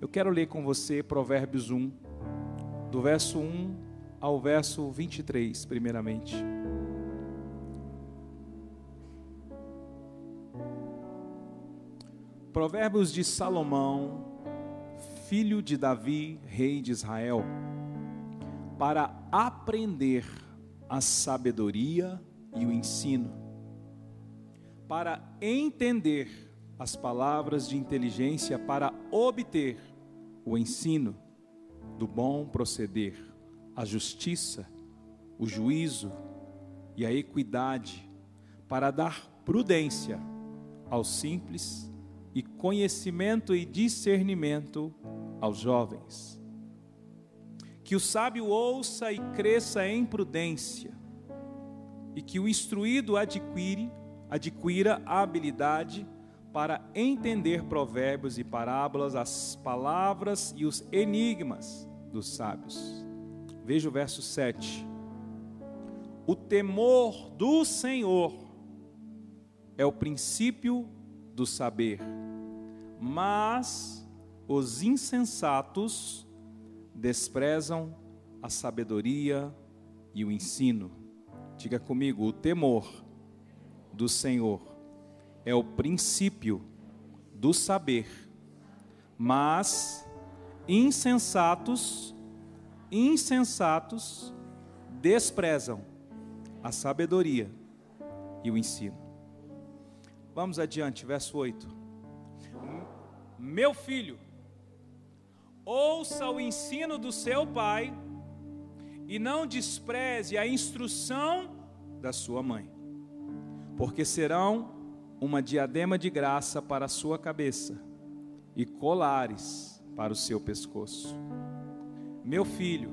Eu quero ler com você Provérbios 1, do verso 1 ao verso 23, primeiramente. Provérbios de Salomão, filho de Davi, rei de Israel, para aprender a sabedoria e o ensino, para entender as palavras de inteligência, para obter o ensino do bom proceder, a justiça, o juízo e a equidade, para dar prudência aos simples e conhecimento e discernimento aos jovens. Que o sábio ouça e cresça em prudência, e que o instruído adquire, adquira a habilidade para entender provérbios e parábolas, as palavras e os enigmas dos sábios. Veja o verso 7. O temor do Senhor é o princípio do saber mas os insensatos desprezam a sabedoria e o ensino. Diga comigo: o temor do Senhor é o princípio do saber, mas insensatos, insensatos desprezam a sabedoria e o ensino. Vamos adiante, verso 8. Meu filho, ouça o ensino do seu pai e não despreze a instrução da sua mãe, porque serão uma diadema de graça para a sua cabeça e colares para o seu pescoço. Meu filho,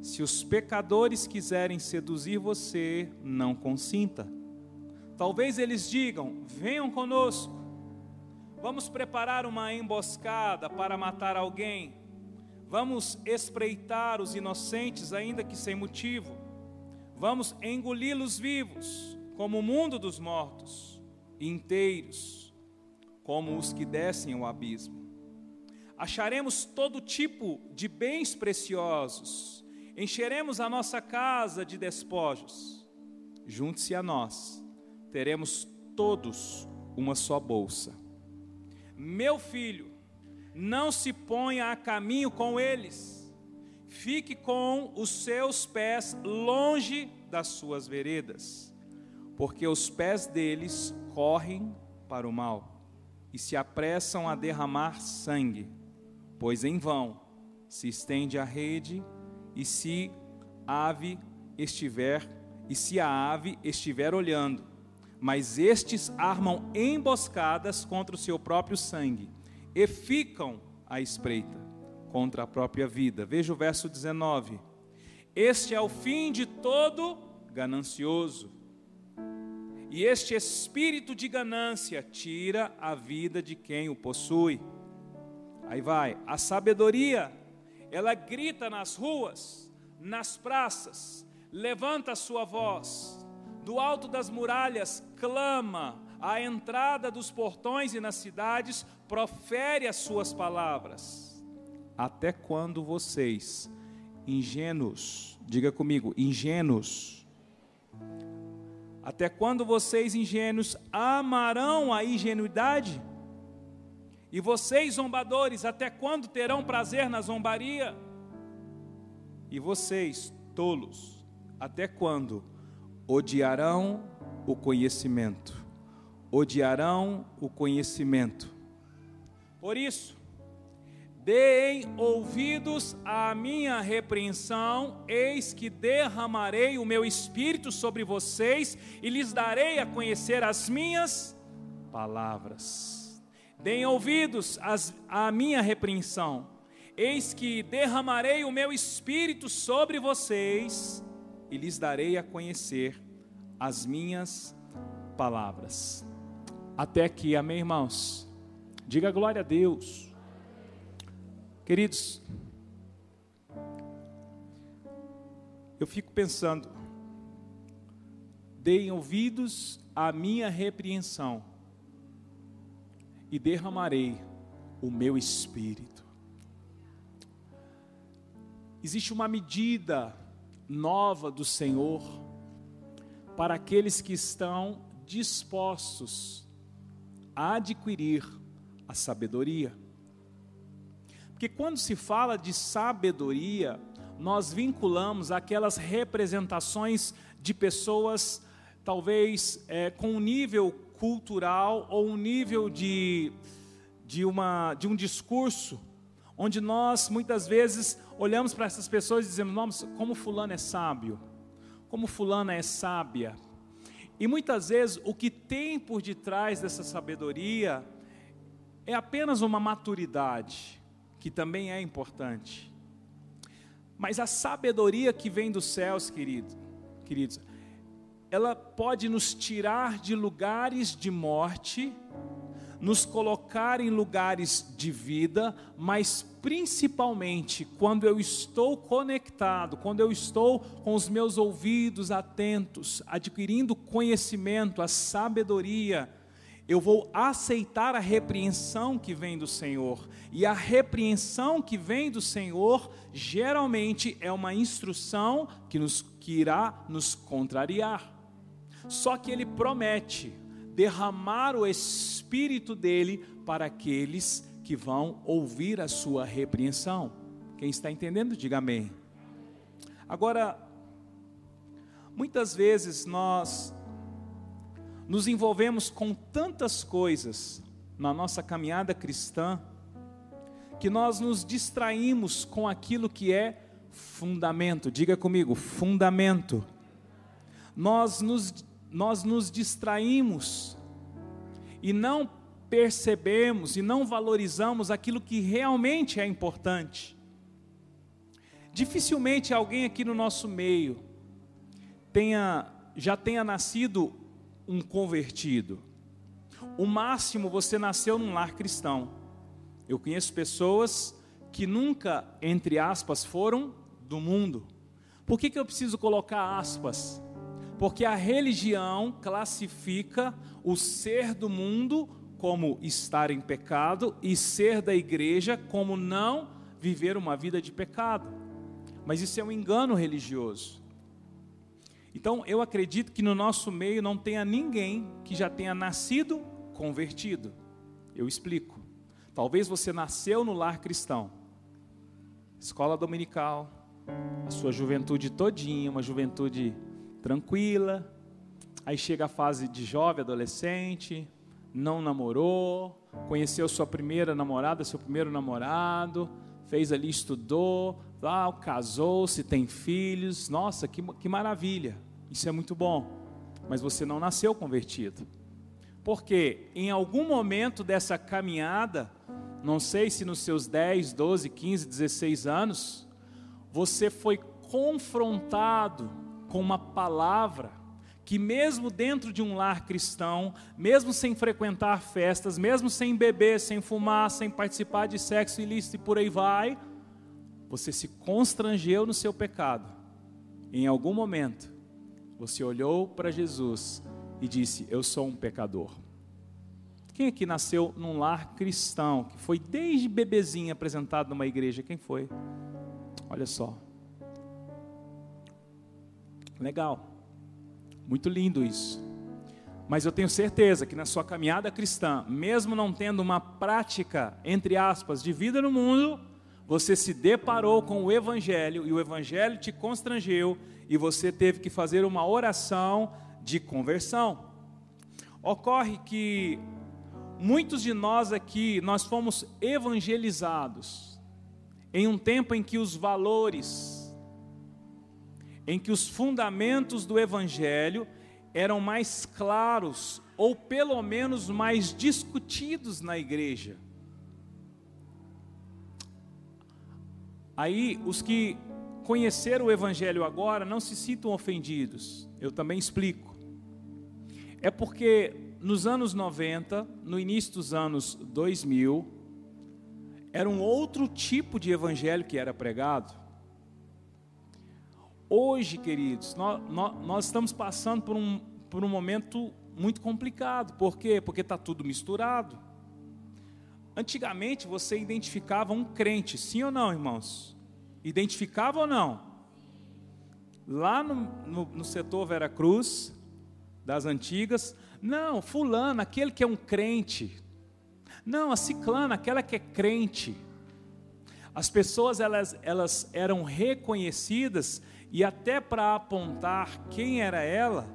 se os pecadores quiserem seduzir você, não consinta. Talvez eles digam: venham conosco Vamos preparar uma emboscada para matar alguém. Vamos espreitar os inocentes, ainda que sem motivo. Vamos engoli-los vivos, como o mundo dos mortos, inteiros, como os que descem ao abismo. Acharemos todo tipo de bens preciosos, encheremos a nossa casa de despojos. Junte-se a nós, teremos todos uma só bolsa meu filho, não se ponha a caminho com eles, fique com os seus pés longe das suas veredas, porque os pés deles correm para o mal e se apressam a derramar sangue, pois em vão se estende a rede e se ave estiver e se a ave estiver olhando mas estes armam emboscadas contra o seu próprio sangue e ficam à espreita contra a própria vida. Veja o verso 19. Este é o fim de todo ganancioso. E este espírito de ganância tira a vida de quem o possui. Aí vai, a sabedoria, ela grita nas ruas, nas praças, levanta a sua voz, do alto das muralhas clama, à entrada dos portões e nas cidades, profere as suas palavras. Até quando vocês, ingênuos, diga comigo, ingênuos, até quando vocês, ingênuos, amarão a ingenuidade? E vocês, zombadores, até quando terão prazer na zombaria? E vocês, tolos, até quando odiarão o conhecimento. Odiarão o conhecimento. Por isso, deem ouvidos à minha repreensão, eis que derramarei o meu espírito sobre vocês e lhes darei a conhecer as minhas palavras. Deem ouvidos às, à minha repreensão, eis que derramarei o meu espírito sobre vocês e lhes darei a conhecer as minhas palavras. Até aqui, amém, irmãos? Diga glória a Deus. Queridos, eu fico pensando, deem ouvidos à minha repreensão e derramarei o meu espírito. existe uma medida nova do Senhor para aqueles que estão dispostos a adquirir a sabedoria. Porque quando se fala de sabedoria, nós vinculamos aquelas representações de pessoas, talvez é, com um nível cultural ou um nível de, de, uma, de um discurso, onde nós muitas vezes olhamos para essas pessoas e dizemos: Nossa, como Fulano é sábio, como Fulana é sábia. E muitas vezes o que tem por detrás dessa sabedoria é apenas uma maturidade, que também é importante. Mas a sabedoria que vem dos céus, querido, queridos, ela pode nos tirar de lugares de morte, nos colocar em lugares de vida, mas principalmente quando eu estou conectado, quando eu estou com os meus ouvidos atentos, adquirindo conhecimento, a sabedoria, eu vou aceitar a repreensão que vem do Senhor. E a repreensão que vem do Senhor, geralmente é uma instrução que, nos, que irá nos contrariar. Só que ele promete derramar o Espírito dele para aqueles que vão ouvir a sua repreensão. Quem está entendendo, diga amém. Agora, muitas vezes nós nos envolvemos com tantas coisas na nossa caminhada cristã, que nós nos distraímos com aquilo que é fundamento. Diga comigo, fundamento. Nós nos, nós nos distraímos e não percebemos e não valorizamos aquilo que realmente é importante. Dificilmente alguém aqui no nosso meio tenha já tenha nascido um convertido. O máximo você nasceu num lar cristão. Eu conheço pessoas que nunca, entre aspas, foram do mundo. Por que, que eu preciso colocar aspas? Porque a religião classifica o ser do mundo como estar em pecado e ser da igreja como não viver uma vida de pecado. Mas isso é um engano religioso. Então, eu acredito que no nosso meio não tenha ninguém que já tenha nascido convertido. Eu explico. Talvez você nasceu no lar cristão, escola dominical, a sua juventude todinha, uma juventude tranquila. Aí chega a fase de jovem, adolescente, não namorou, conheceu sua primeira namorada, seu primeiro namorado, fez ali, estudou, lá, casou-se, tem filhos. Nossa, que, que maravilha! Isso é muito bom, mas você não nasceu convertido. Porque em algum momento dessa caminhada, não sei se nos seus 10, 12, 15, 16 anos, você foi confrontado com uma palavra que, mesmo dentro de um lar cristão, mesmo sem frequentar festas, mesmo sem beber, sem fumar, sem participar de sexo ilícito e por aí vai, você se constrangeu no seu pecado. Em algum momento, você olhou para Jesus e disse: Eu sou um pecador. Quem aqui nasceu num lar cristão, que foi desde bebezinho apresentado numa igreja? Quem foi? Olha só. Legal. Muito lindo isso. Mas eu tenho certeza que na sua caminhada cristã, mesmo não tendo uma prática, entre aspas, de vida no mundo, você se deparou com o Evangelho e o Evangelho te constrangeu e você teve que fazer uma oração de conversão. Ocorre que muitos de nós aqui, nós fomos evangelizados em um tempo em que os valores, em que os fundamentos do evangelho eram mais claros ou pelo menos mais discutidos na igreja. Aí os que conheceram o Evangelho agora não se sintam ofendidos. Eu também explico. É porque nos anos 90, no início dos anos 2000, era um outro tipo de evangelho que era pregado. Hoje, queridos, nós, nós, nós estamos passando por um, por um momento muito complicado. Por quê? Porque está tudo misturado. Antigamente você identificava um crente, sim ou não, irmãos? Identificava ou não? Lá no, no, no setor Vera Cruz, das antigas, não, fulano, aquele que é um crente. Não, a ciclana, aquela que é crente. As pessoas elas, elas eram reconhecidas e até para apontar quem era ela,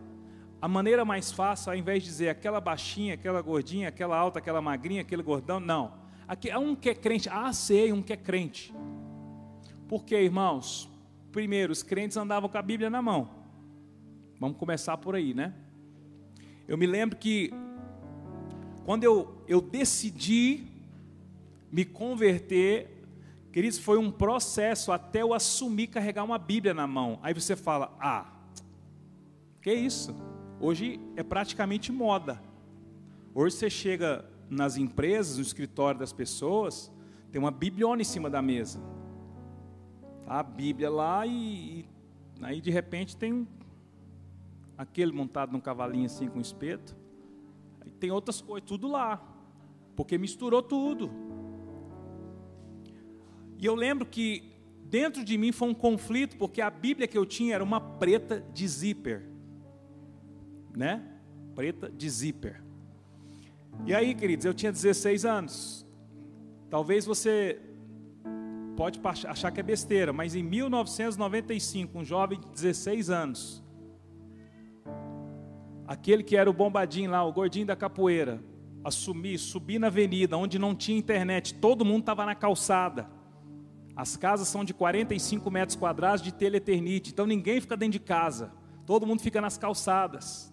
a maneira mais fácil, ao invés de dizer aquela baixinha, aquela gordinha, aquela alta, aquela magrinha, aquele gordão, não. Aqui um que é crente, ah, sei, um que é crente. Por quê, irmãos? Primeiro, os crentes andavam com a Bíblia na mão. Vamos começar por aí, né? Eu me lembro que quando eu, eu decidi me converter, Queridos, foi um processo até eu assumir carregar uma Bíblia na mão. Aí você fala: "Ah, que isso? Hoje é praticamente moda. Hoje você chega nas empresas, no escritório das pessoas, tem uma bibliona em cima da mesa. A Bíblia lá e, e aí de repente tem aquele montado num cavalinho assim com espeto. Aí tem outras coisas, tudo lá. Porque misturou tudo. E eu lembro que dentro de mim foi um conflito, porque a Bíblia que eu tinha era uma preta de zíper. Né? Preta de zíper. E aí, queridos, eu tinha 16 anos. Talvez você pode achar que é besteira, mas em 1995, um jovem de 16 anos, aquele que era o bombadinho lá, o gordinho da capoeira, assumir, subir na avenida, onde não tinha internet, todo mundo estava na calçada as casas são de 45 metros quadrados de teleternite, então ninguém fica dentro de casa, todo mundo fica nas calçadas.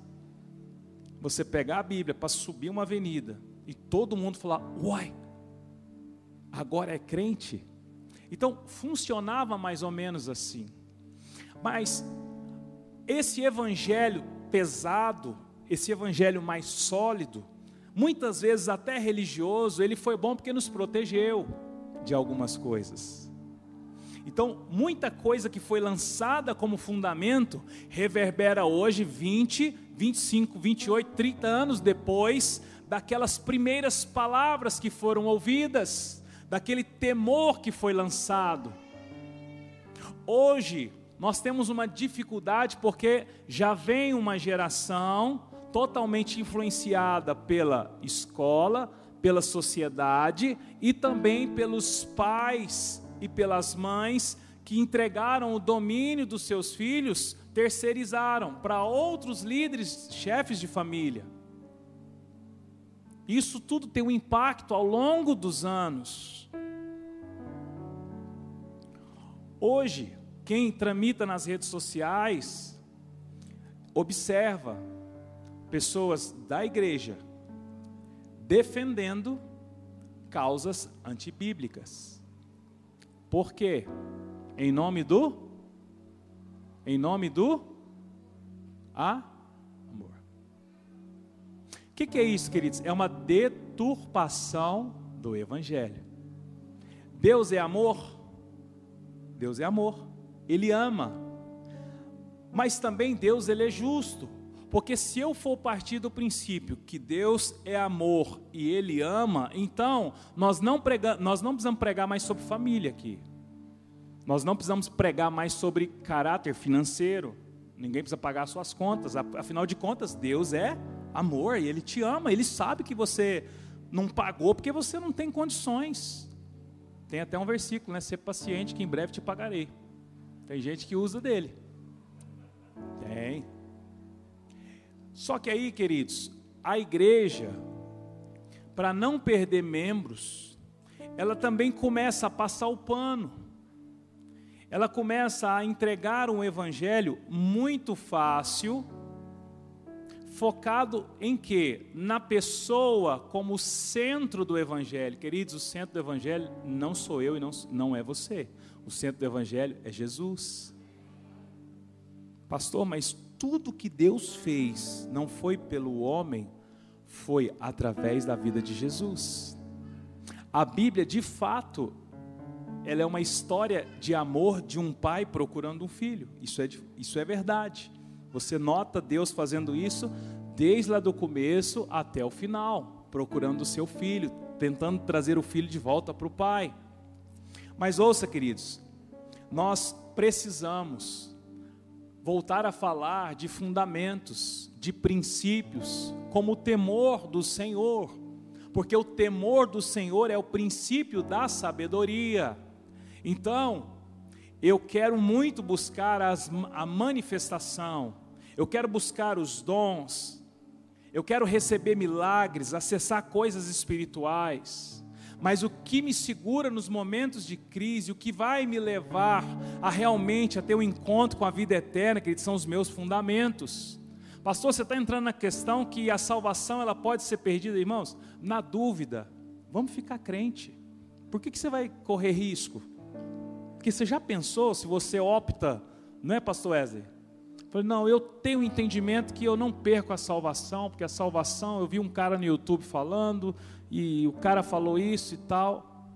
Você pegar a Bíblia para subir uma avenida e todo mundo falar: Uai, agora é crente? Então funcionava mais ou menos assim. Mas esse evangelho pesado, esse evangelho mais sólido, muitas vezes até religioso, ele foi bom porque nos protegeu de algumas coisas. Então, muita coisa que foi lançada como fundamento reverbera hoje 20, 25, 28, 30 anos depois daquelas primeiras palavras que foram ouvidas, daquele temor que foi lançado. Hoje, nós temos uma dificuldade porque já vem uma geração totalmente influenciada pela escola, pela sociedade e também pelos pais e pelas mães que entregaram o domínio dos seus filhos, terceirizaram para outros líderes, chefes de família. Isso tudo tem um impacto ao longo dos anos. Hoje, quem tramita nas redes sociais, observa pessoas da igreja defendendo causas antibíblicas. Por quê? Em nome do? Em nome do? amor. Que, que é isso, queridos? É uma deturpação do Evangelho. Deus é amor? Deus é amor. Ele ama. Mas também Deus ele é justo. Porque se eu for partir do princípio que Deus é amor e Ele ama, então nós não, prega, nós não precisamos pregar mais sobre família aqui. Nós não precisamos pregar mais sobre caráter financeiro. Ninguém precisa pagar suas contas. Afinal de contas, Deus é amor e Ele te ama. Ele sabe que você não pagou porque você não tem condições. Tem até um versículo, né? Ser paciente que em breve te pagarei. Tem gente que usa dele. Tem. Só que aí, queridos, a igreja, para não perder membros, ela também começa a passar o pano. Ela começa a entregar um evangelho muito fácil, focado em quê? Na pessoa como centro do evangelho. Queridos, o centro do evangelho não sou eu e não, não é você. O centro do evangelho é Jesus. Pastor, mas tudo que Deus fez não foi pelo homem, foi através da vida de Jesus. A Bíblia, de fato, ela é uma história de amor de um pai procurando um filho. Isso é, isso é verdade. Você nota Deus fazendo isso desde lá do começo até o final, procurando o seu filho, tentando trazer o filho de volta para o pai. Mas ouça, queridos, nós precisamos voltar a falar de fundamentos, de princípios, como o temor do Senhor, porque o temor do Senhor é o princípio da sabedoria. Então, eu quero muito buscar as, a manifestação, eu quero buscar os dons, eu quero receber milagres, acessar coisas espirituais. Mas o que me segura nos momentos de crise, o que vai me levar a realmente a ter um encontro com a vida eterna, que são os meus fundamentos. Pastor, você está entrando na questão que a salvação ela pode ser perdida, irmãos? Na dúvida, vamos ficar crente. Por que, que você vai correr risco? Porque você já pensou se você opta, não é, Pastor Wesley? Falei, não, eu tenho um entendimento que eu não perco a salvação, porque a salvação, eu vi um cara no YouTube falando, e o cara falou isso e tal.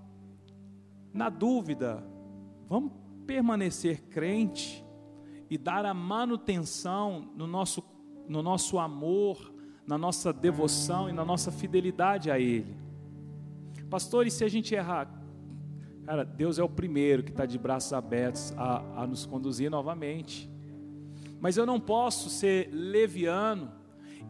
Na dúvida, vamos permanecer crente e dar a manutenção no nosso, no nosso amor, na nossa devoção e na nossa fidelidade a Ele. Pastor, e se a gente errar? Cara, Deus é o primeiro que está de braços abertos a, a nos conduzir novamente. Mas eu não posso ser leviano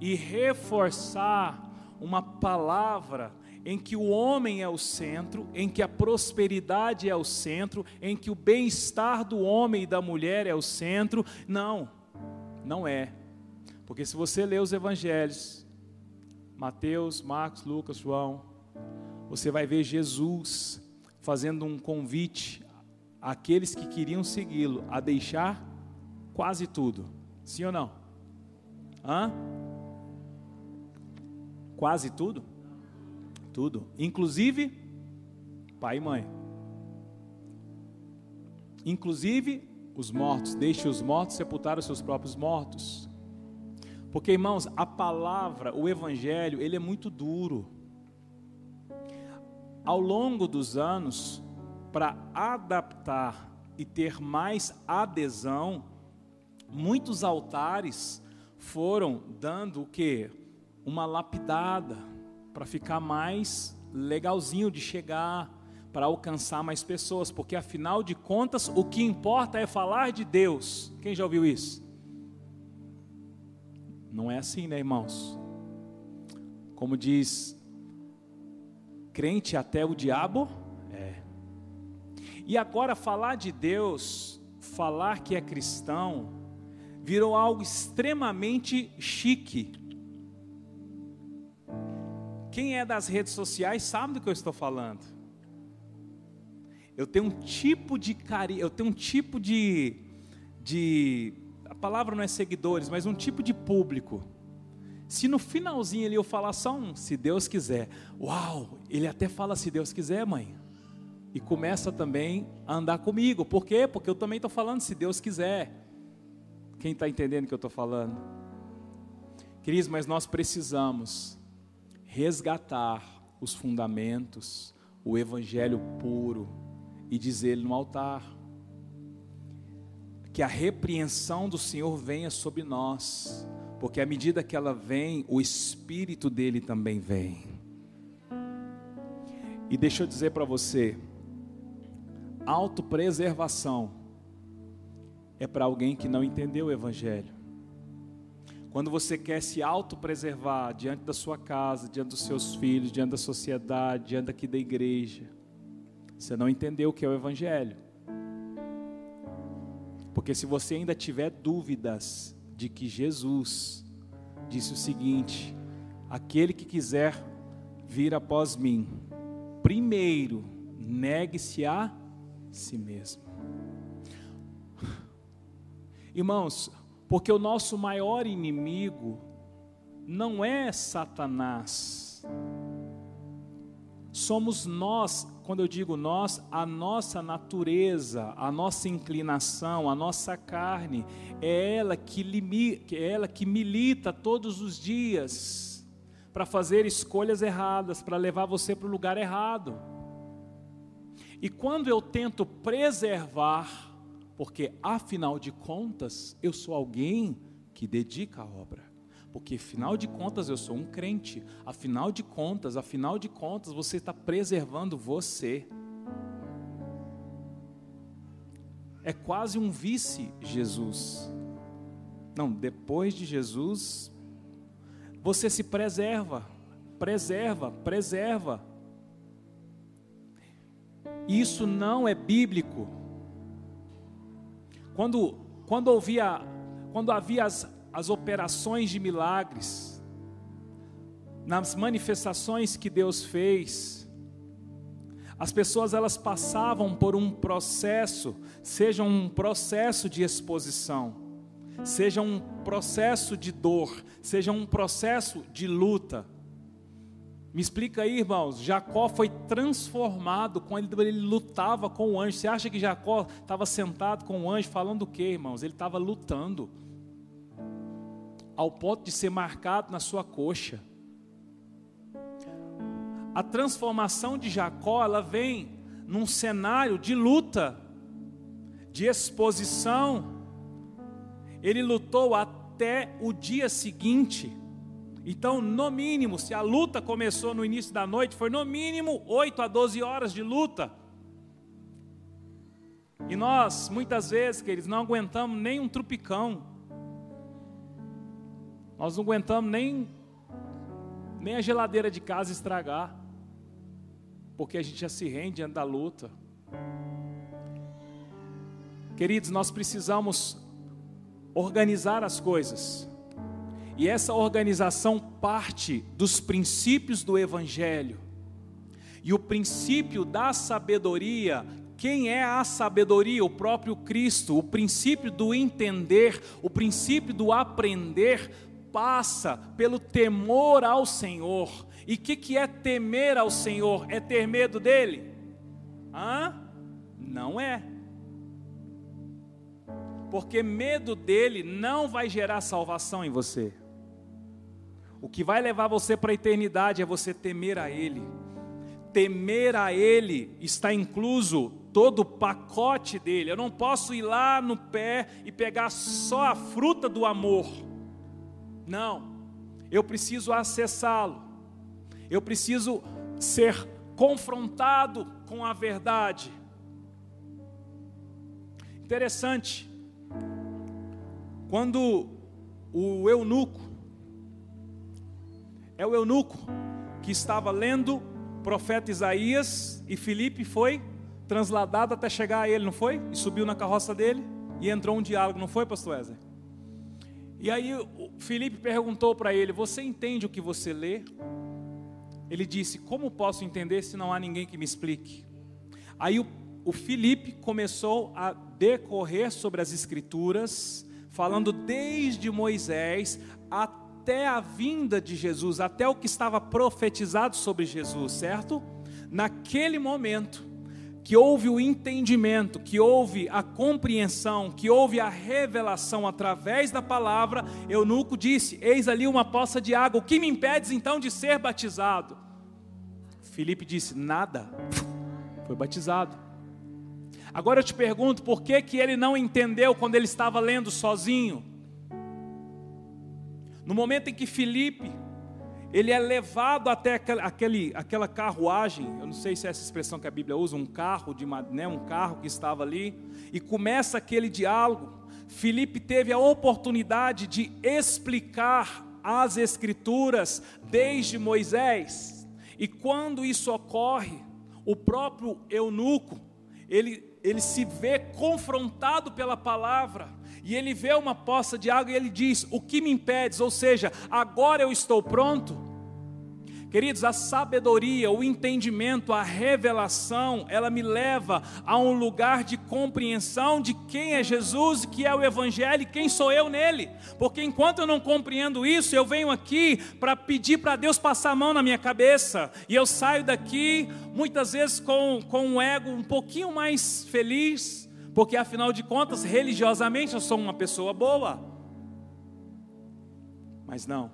e reforçar uma palavra em que o homem é o centro, em que a prosperidade é o centro, em que o bem-estar do homem e da mulher é o centro. Não, não é. Porque se você ler os evangelhos, Mateus, Marcos, Lucas, João, você vai ver Jesus fazendo um convite àqueles que queriam segui-lo a deixar quase tudo. Sim ou não? Hã? Quase tudo? Tudo. Inclusive, pai e mãe. Inclusive, os mortos. Deixe os mortos sepultar os seus próprios mortos. Porque, irmãos, a palavra, o evangelho, ele é muito duro. Ao longo dos anos, para adaptar e ter mais adesão, muitos altares foram dando o que? uma lapidada para ficar mais legalzinho de chegar, para alcançar mais pessoas, porque afinal de contas o que importa é falar de Deus. Quem já ouviu isso? Não é assim, né, irmãos? Como diz, crente até o diabo é. E agora falar de Deus, falar que é cristão, virou algo extremamente chique. Quem é das redes sociais sabe do que eu estou falando. Eu tenho um tipo de carinho, eu tenho um tipo de, de, a palavra não é seguidores, mas um tipo de público. Se no finalzinho ele eu falar só um, se Deus quiser, uau, ele até fala se Deus quiser, mãe. E começa também a andar comigo. Por quê? Porque eu também estou falando se Deus quiser. Quem está entendendo o que eu estou falando? Queridos, mas nós precisamos resgatar os fundamentos, o evangelho puro e dizer no altar. Que a repreensão do Senhor venha sobre nós, porque à medida que ela vem, o espírito dele também vem. E deixa eu dizer para você, autopreservação é para alguém que não entendeu o evangelho. Quando você quer se autopreservar diante da sua casa, diante dos seus filhos, diante da sociedade, diante aqui da igreja, você não entendeu o que é o Evangelho. Porque se você ainda tiver dúvidas de que Jesus disse o seguinte: aquele que quiser vir após mim, primeiro negue-se a si mesmo. Irmãos, porque o nosso maior inimigo não é Satanás. Somos nós, quando eu digo nós, a nossa natureza, a nossa inclinação, a nossa carne, é ela que, limita, é ela que milita todos os dias para fazer escolhas erradas, para levar você para o lugar errado. E quando eu tento preservar porque afinal de contas eu sou alguém que dedica a obra. Porque afinal de contas eu sou um crente, afinal de contas, afinal de contas você está preservando você. é quase um vice-Jesus. Não, depois de Jesus, você se preserva, preserva, preserva. Isso não é bíblico. Quando, quando, ouvia, quando havia as, as operações de milagres, nas manifestações que Deus fez, as pessoas elas passavam por um processo, seja um processo de exposição, seja um processo de dor, seja um processo de luta. Me explica aí, irmãos. Jacó foi transformado quando ele lutava com o anjo. Você acha que Jacó estava sentado com o anjo falando o quê, irmãos? Ele estava lutando, ao ponto de ser marcado na sua coxa. A transformação de Jacó, ela vem num cenário de luta, de exposição. Ele lutou até o dia seguinte. Então, no mínimo, se a luta começou no início da noite, foi no mínimo 8 a 12 horas de luta. E nós, muitas vezes, queridos, não aguentamos nem um trupicão. Nós não aguentamos nem, nem a geladeira de casa estragar. Porque a gente já se rende diante da luta. Queridos, nós precisamos organizar as coisas. E essa organização parte dos princípios do Evangelho. E o princípio da sabedoria, quem é a sabedoria? O próprio Cristo. O princípio do entender, o princípio do aprender, passa pelo temor ao Senhor. E o que, que é temer ao Senhor? É ter medo dele? Hã? Não é. Porque medo dele não vai gerar salvação em você. O que vai levar você para a eternidade é você temer a Ele. Temer a Ele está incluso todo o pacote dele. Eu não posso ir lá no pé e pegar só a fruta do amor. Não. Eu preciso acessá-lo. Eu preciso ser confrontado com a verdade. Interessante. Quando o eunuco é o eunuco que estava lendo profeta Isaías e Filipe foi transladado até chegar a ele, não foi? E subiu na carroça dele e entrou um diálogo, não foi, pastor Wesley? E aí o Filipe perguntou para ele: Você entende o que você lê? Ele disse: Como posso entender se não há ninguém que me explique? Aí o, o começou a decorrer sobre as Escrituras, falando desde Moisés até até a vinda de Jesus, até o que estava profetizado sobre Jesus, certo? Naquele momento, que houve o entendimento, que houve a compreensão, que houve a revelação através da palavra, Eunuco disse: Eis ali uma poça de água, o que me impede então de ser batizado? Felipe disse: Nada, foi batizado. Agora eu te pergunto, por que, que ele não entendeu quando ele estava lendo sozinho? No momento em que Filipe, ele é levado até aquele, aquela carruagem, eu não sei se é essa expressão que a Bíblia usa, um carro de né, um carro que estava ali, e começa aquele diálogo. Filipe teve a oportunidade de explicar as escrituras desde Moisés. E quando isso ocorre, o próprio eunuco, ele, ele se vê confrontado pela palavra e ele vê uma poça de água e ele diz: O que me impedes? Ou seja, agora eu estou pronto. Queridos, a sabedoria, o entendimento, a revelação, ela me leva a um lugar de compreensão de quem é Jesus, que é o Evangelho e quem sou eu nele. Porque enquanto eu não compreendo isso, eu venho aqui para pedir para Deus passar a mão na minha cabeça, e eu saio daqui muitas vezes com, com um ego um pouquinho mais feliz, porque afinal de contas, religiosamente eu sou uma pessoa boa. Mas não,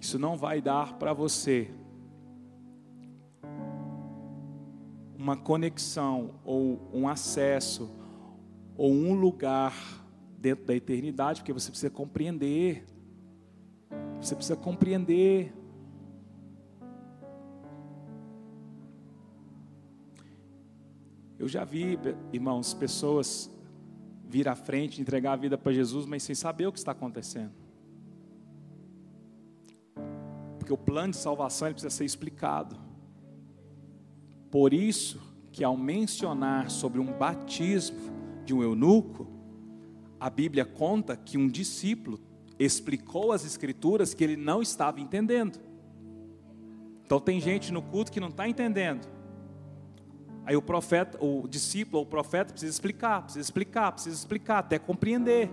isso não vai dar para você uma conexão ou um acesso ou um lugar dentro da eternidade, porque você precisa compreender. Você precisa compreender Eu já vi, irmãos, pessoas vir à frente, entregar a vida para Jesus, mas sem saber o que está acontecendo. Porque o plano de salvação precisa ser explicado. Por isso que ao mencionar sobre um batismo de um eunuco, a Bíblia conta que um discípulo explicou as escrituras que ele não estava entendendo. Então tem gente no culto que não está entendendo. Aí o profeta, o discípulo, o profeta precisa explicar, precisa explicar, precisa explicar, até compreender.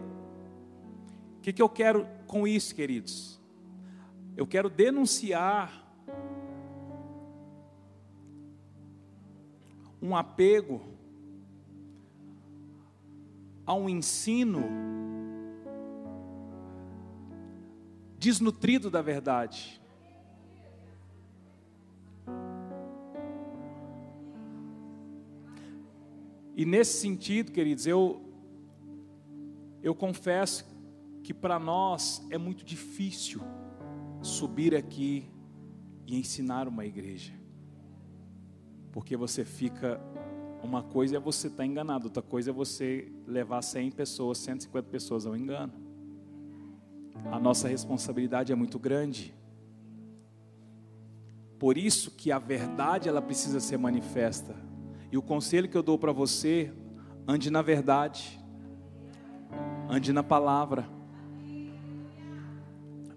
O que, que eu quero com isso, queridos? Eu quero denunciar um apego a um ensino desnutrido da verdade. E nesse sentido, queridos, eu eu confesso que para nós é muito difícil subir aqui e ensinar uma igreja. Porque você fica uma coisa é você estar tá enganado, outra coisa é você levar 100 pessoas, 150 pessoas ao engano. A nossa responsabilidade é muito grande. Por isso que a verdade ela precisa ser manifesta. E o conselho que eu dou para você, ande na verdade, ande na palavra.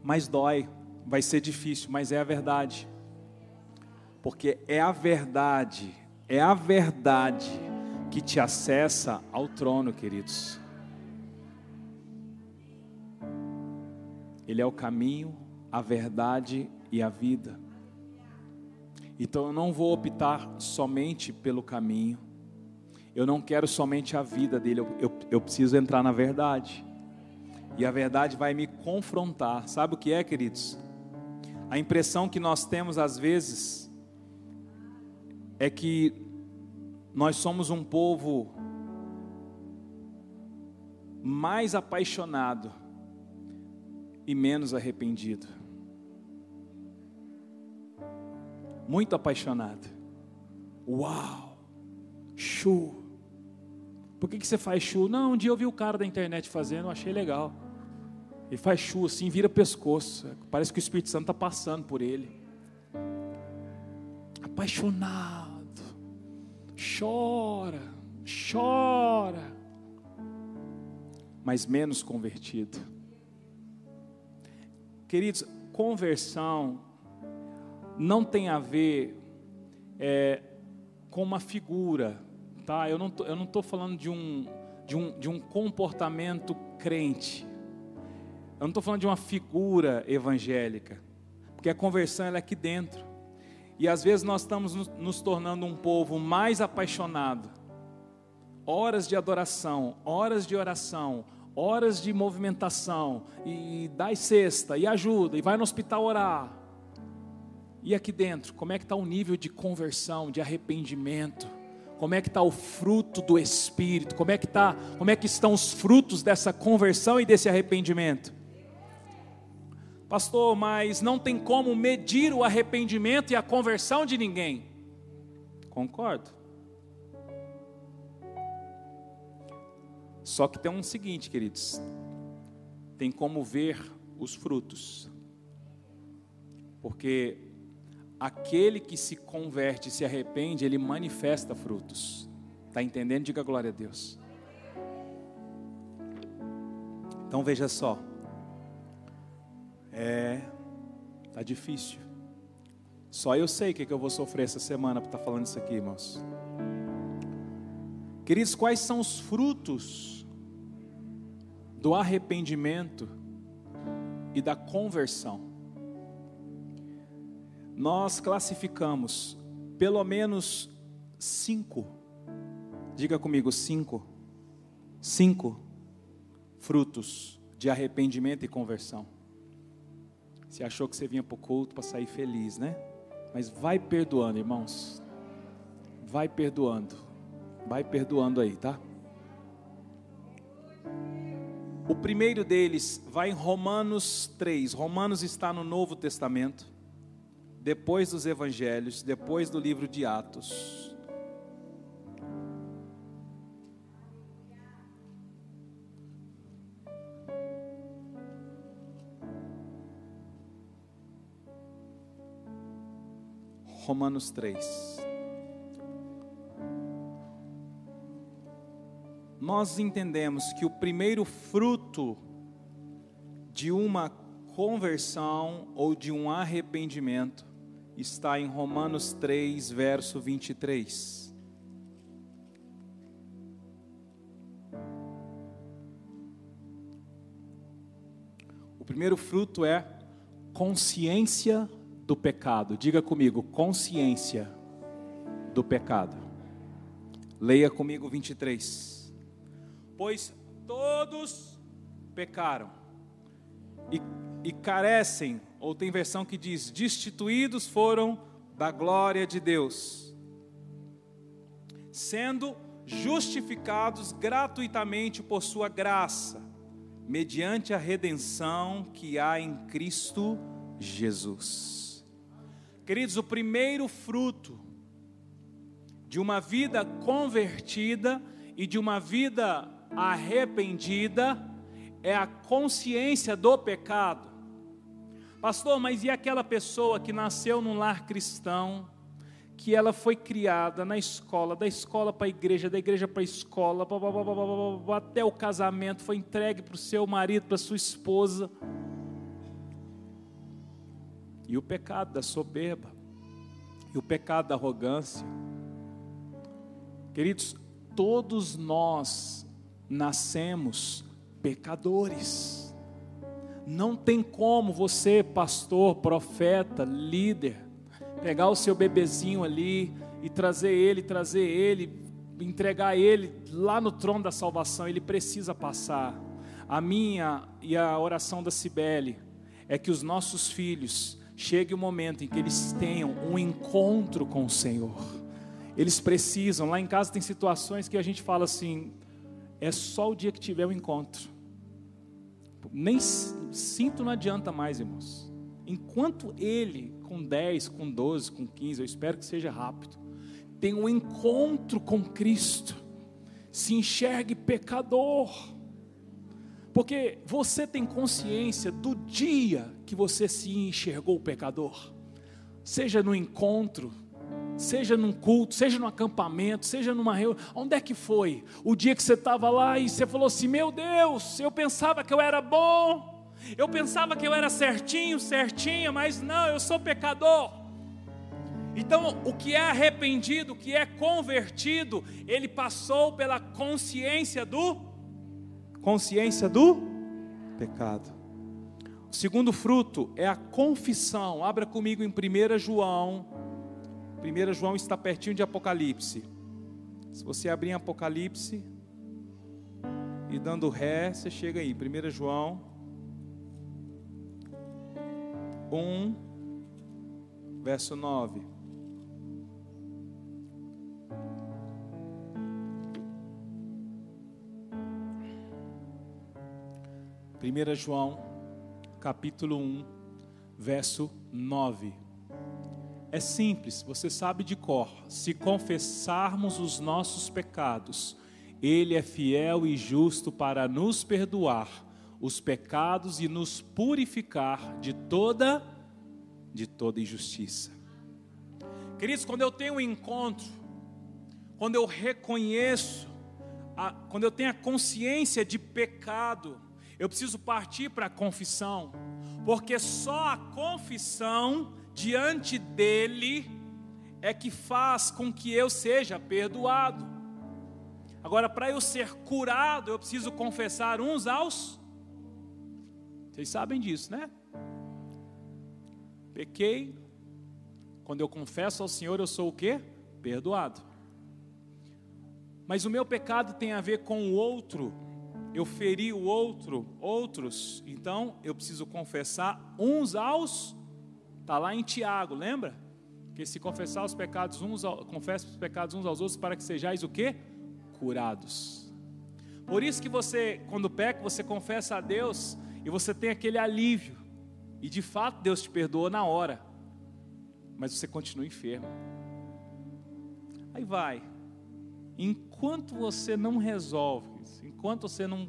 Mas dói, vai ser difícil, mas é a verdade. Porque é a verdade, é a verdade que te acessa ao trono, queridos. Ele é o caminho, a verdade e a vida. Então eu não vou optar somente pelo caminho, eu não quero somente a vida dele, eu, eu, eu preciso entrar na verdade. E a verdade vai me confrontar. Sabe o que é, queridos? A impressão que nós temos às vezes é que nós somos um povo mais apaixonado e menos arrependido. Muito apaixonado. Uau! Chu! Por que, que você faz chu? Não, um dia eu vi o cara da internet fazendo, achei legal. Ele faz chu assim, vira pescoço. Parece que o Espírito Santo está passando por ele. Apaixonado. Chora, chora. Mas menos convertido. Queridos, conversão não tem a ver é, com uma figura, tá? Eu não tô, eu não estou falando de um, de, um, de um comportamento crente. Eu não estou falando de uma figura evangélica, porque a conversão é aqui dentro. E às vezes nós estamos nos, tornando um povo mais apaixonado. Horas de adoração, horas de oração, horas de movimentação, e dá cesta, e ajuda, e vai no hospital orar. E aqui dentro, como é que está o nível de conversão, de arrependimento? Como é que está o fruto do Espírito? Como é que tá, como é que estão os frutos dessa conversão e desse arrependimento? Pastor, mas não tem como medir o arrependimento e a conversão de ninguém. Concordo. Só que tem um seguinte, queridos: tem como ver os frutos. Porque aquele que se converte, se arrepende, ele manifesta frutos. Está entendendo? Diga glória a Deus. Então veja só. É. Tá difícil. Só eu sei o que, que eu vou sofrer essa semana para estar tá falando isso aqui, irmãos. Queridos, quais são os frutos do arrependimento e da conversão? Nós classificamos pelo menos cinco, diga comigo, cinco, cinco frutos de arrependimento e conversão. Você achou que você vinha para o culto para sair feliz, né? Mas vai perdoando, irmãos. Vai perdoando. Vai perdoando aí, tá? O primeiro deles vai em Romanos 3. Romanos está no Novo Testamento depois dos evangelhos, depois do livro de Atos. Romanos 3. Nós entendemos que o primeiro fruto de uma conversão ou de um arrependimento está em Romanos 3, verso 23. O primeiro fruto é consciência do pecado. Diga comigo, consciência do pecado. Leia comigo 23. Pois todos pecaram e, e carecem, ou tem versão que diz: destituídos foram da glória de Deus, sendo justificados gratuitamente por Sua graça, mediante a redenção que há em Cristo Jesus. Queridos, o primeiro fruto de uma vida convertida e de uma vida arrependida é a consciência do pecado. Pastor, mas e aquela pessoa que nasceu num lar cristão, que ela foi criada na escola, da escola para a igreja, da igreja para a escola, blá, blá, blá, até o casamento, foi entregue para o seu marido, para sua esposa. E o pecado da soberba, e o pecado da arrogância. Queridos, todos nós nascemos pecadores. Não tem como você, pastor, profeta, líder, pegar o seu bebezinho ali e trazer ele, trazer ele, entregar ele lá no trono da salvação. Ele precisa passar. A minha e a oração da Cibele é que os nossos filhos chegue o momento em que eles tenham um encontro com o Senhor. Eles precisam. Lá em casa tem situações que a gente fala assim: é só o dia que tiver o encontro. Nem sinto não adianta mais, irmãos. Enquanto ele, com 10, com 12, com 15, eu espero que seja rápido, tem um encontro com Cristo, se enxergue pecador. Porque você tem consciência do dia que você se enxergou pecador, seja no encontro, seja num culto, seja num acampamento, seja numa reunião, onde é que foi? O dia que você estava lá e você falou assim: Meu Deus, eu pensava que eu era bom, eu pensava que eu era certinho, certinha, mas não, eu sou pecador. Então, o que é arrependido, o que é convertido, ele passou pela consciência do consciência do pecado. O segundo fruto é a confissão. Abra comigo em 1 João 1 João está pertinho de Apocalipse. Se você abrir em Apocalipse e dando ré, você chega aí. 1 João 1, verso 9. Primeira João, capítulo 1, verso 9. É simples, você sabe de cor. Se confessarmos os nossos pecados, Ele é fiel e justo para nos perdoar os pecados e nos purificar de toda de toda injustiça. Queridos, quando eu tenho um encontro, quando eu reconheço, a, quando eu tenho a consciência de pecado, eu preciso partir para a confissão, porque só a confissão diante dele é que faz com que eu seja perdoado. Agora, para eu ser curado, eu preciso confessar uns aos. Vocês sabem disso, né? Pequei. Quando eu confesso ao Senhor, eu sou o quê? Perdoado. Mas o meu pecado tem a ver com o outro. Eu feri o outro, outros. Então, eu preciso confessar uns aos Está lá em Tiago, lembra? Que se confessar os pecados uns, confessa os pecados uns aos outros para que sejais o quê? Curados. Por isso que você, quando peca, você confessa a Deus e você tem aquele alívio. E de fato Deus te perdoou na hora. Mas você continua enfermo. Aí vai. Enquanto você não resolve, enquanto você não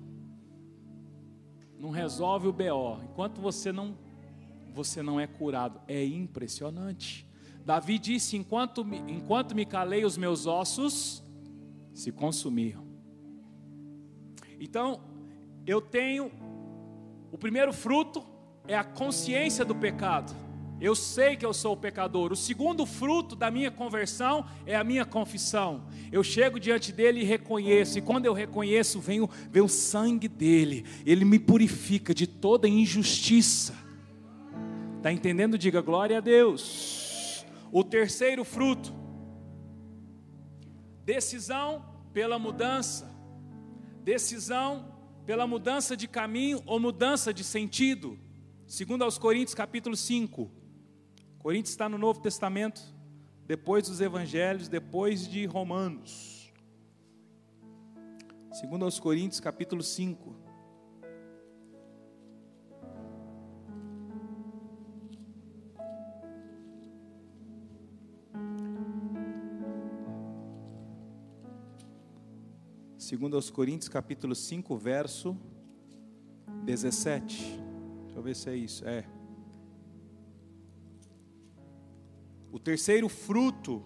não resolve o BO, enquanto você não você não é curado. É impressionante. Davi disse: enquanto, enquanto me calei, os meus ossos se consumiam. Então, eu tenho, o primeiro fruto é a consciência do pecado. Eu sei que eu sou pecador. O segundo fruto da minha conversão é a minha confissão. Eu chego diante dele e reconheço. E quando eu reconheço, vem o, vem o sangue dele. Ele me purifica de toda injustiça. Está entendendo? Diga glória a Deus. O terceiro fruto, decisão pela mudança. Decisão pela mudança de caminho ou mudança de sentido. Segundo aos Coríntios capítulo 5. Coríntios está no Novo Testamento, depois dos Evangelhos, depois de Romanos. Segundo aos Coríntios, capítulo 5. Segundo aos Coríntios, capítulo 5, verso 17. Deixa eu ver se é isso. É. O terceiro fruto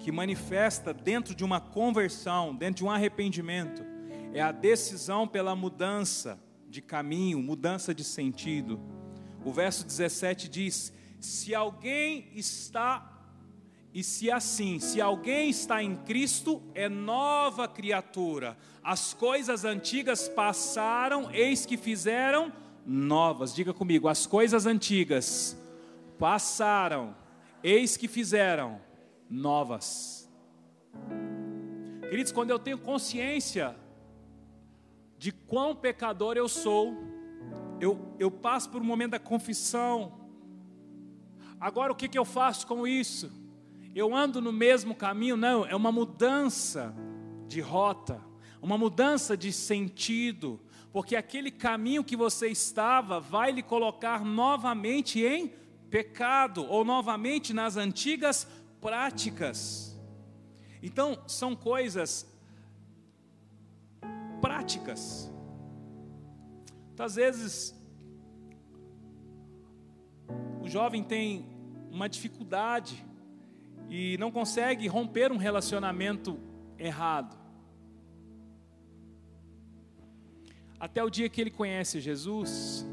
que manifesta dentro de uma conversão, dentro de um arrependimento, é a decisão pela mudança de caminho, mudança de sentido. O verso 17 diz: Se alguém está, e se assim, se alguém está em Cristo, é nova criatura, as coisas antigas passaram, eis que fizeram novas. Diga comigo, as coisas antigas passaram eis que fizeram novas. Queridos, quando eu tenho consciência de quão pecador eu sou, eu, eu passo por um momento da confissão. Agora o que, que eu faço com isso? Eu ando no mesmo caminho? Não, é uma mudança de rota, uma mudança de sentido, porque aquele caminho que você estava vai lhe colocar novamente em pecado, ou novamente nas antigas práticas. Então, são coisas práticas. Às vezes, o jovem tem uma dificuldade e não consegue romper um relacionamento errado. Até o dia que ele conhece Jesus,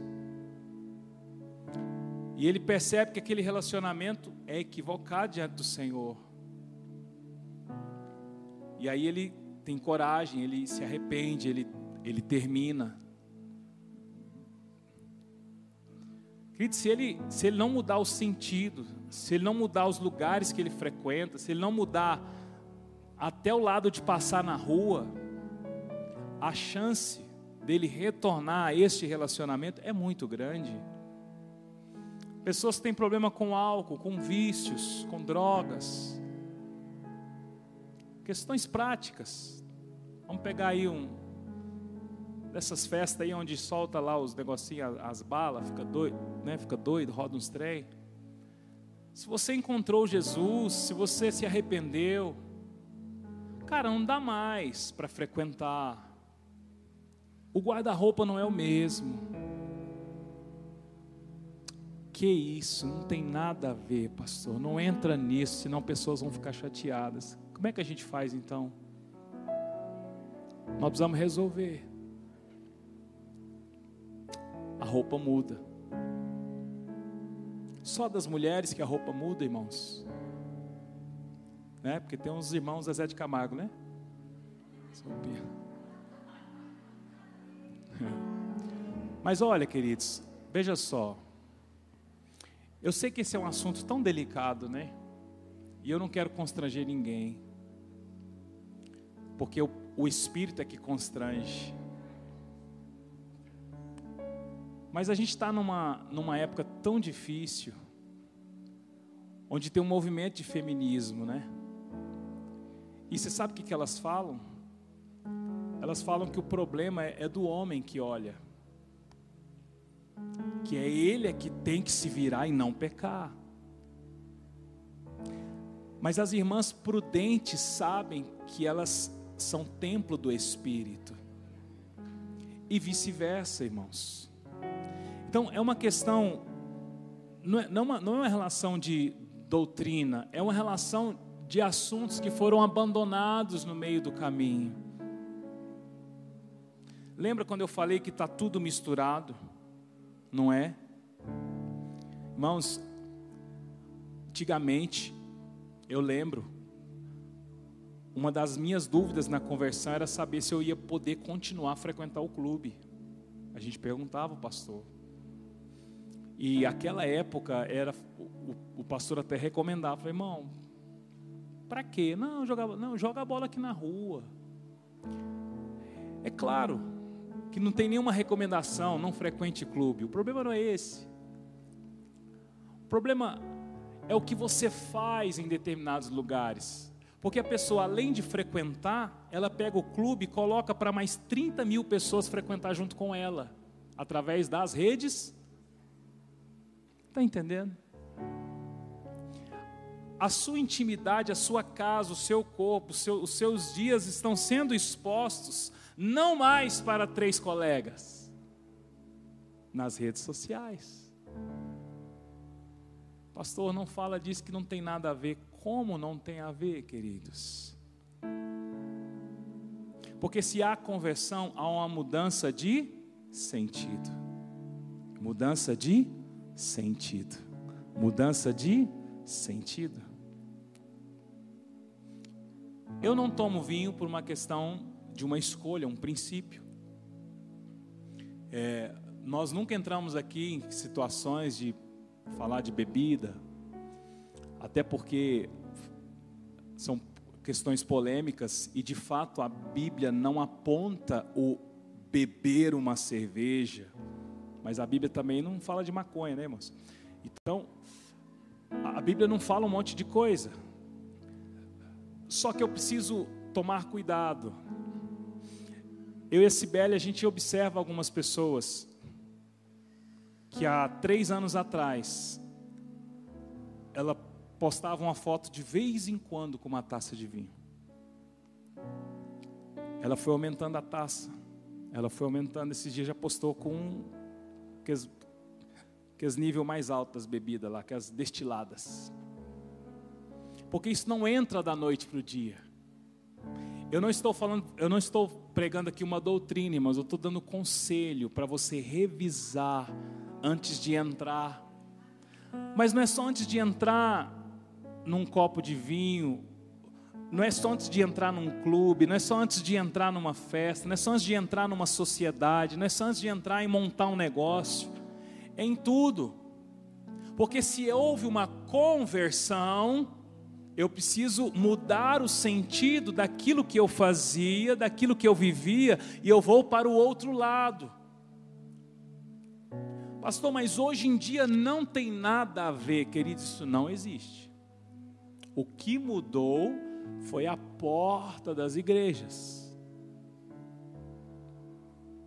e ele percebe que aquele relacionamento é equivocado diante do Senhor. E aí ele tem coragem, ele se arrepende, ele, ele termina. Querido, se ele, se ele não mudar o sentido, se ele não mudar os lugares que ele frequenta, se ele não mudar até o lado de passar na rua, a chance dele retornar a este relacionamento é muito grande. Pessoas que têm problema com álcool, com vícios, com drogas. Questões práticas. Vamos pegar aí um dessas festas aí onde solta lá os negocinhos, as balas, fica doido, né? Fica doido, roda uns trem. Se você encontrou Jesus, se você se arrependeu, cara, não dá mais para frequentar. O guarda-roupa não é o mesmo. Que isso, não tem nada a ver, pastor. Não entra nisso, senão pessoas vão ficar chateadas. Como é que a gente faz então? Nós precisamos resolver. A roupa muda. Só das mulheres que a roupa muda, irmãos. Né? Porque tem uns irmãos Zé de Camargo, né? Mas olha, queridos, veja só. Eu sei que esse é um assunto tão delicado, né? E eu não quero constranger ninguém. Porque o, o Espírito é que constrange. Mas a gente está numa, numa época tão difícil, onde tem um movimento de feminismo, né? E você sabe o que, que elas falam? Elas falam que o problema é, é do homem que olha que é ele é que tem que se virar e não pecar. Mas as irmãs prudentes sabem que elas são templo do Espírito. E vice-versa, irmãos. Então é uma questão, não é, não é, uma, não é uma relação de, doutrina, é uma relação de assuntos que foram abandonados no meio do caminho. Lembra quando eu falei que está tudo misturado? Não é? Irmãos, antigamente, eu lembro, uma das minhas dúvidas na conversão era saber se eu ia poder continuar a frequentar o clube. A gente perguntava pastor. E aquela época era o, o pastor até recomendava, falei, irmão, para quê? Não, joga, não, joga a bola aqui na rua. É claro que não tem nenhuma recomendação, não frequente clube. O problema não é esse. O problema é o que você faz em determinados lugares. Porque a pessoa, além de frequentar, ela pega o clube e coloca para mais 30 mil pessoas frequentar junto com ela, através das redes. Está entendendo? A sua intimidade, a sua casa, o seu corpo, seu, os seus dias estão sendo expostos, não mais para três colegas, nas redes sociais. Pastor, não fala disso que não tem nada a ver. Como não tem a ver, queridos? Porque se há conversão, há uma mudança de sentido. Mudança de sentido. Mudança de sentido. Eu não tomo vinho por uma questão de uma escolha, um princípio. É, nós nunca entramos aqui em situações de falar de bebida, até porque são questões polêmicas e de fato a Bíblia não aponta o beber uma cerveja, mas a Bíblia também não fala de maconha, né, irmãos? Então, a Bíblia não fala um monte de coisa. Só que eu preciso tomar cuidado. Eu e a Sibeli, a gente observa algumas pessoas que há três anos atrás, ela postava uma foto de vez em quando com uma taça de vinho. Ela foi aumentando a taça. Ela foi aumentando. Esses dias já postou com que as, que as nível mais alto das bebidas lá, que as destiladas. Porque isso não entra da noite para o dia. Eu não estou falando, eu não estou pregando aqui uma doutrina, mas eu estou dando conselho para você revisar antes de entrar. Mas não é só antes de entrar num copo de vinho, não é só antes de entrar num clube, não é só antes de entrar numa festa, não é só antes de entrar numa sociedade, não é só antes de entrar e montar um negócio, é em tudo. Porque se houve uma conversão, eu preciso mudar o sentido daquilo que eu fazia, daquilo que eu vivia, e eu vou para o outro lado. Pastor, mas hoje em dia não tem nada a ver, queridos, isso não existe. O que mudou foi a porta das igrejas.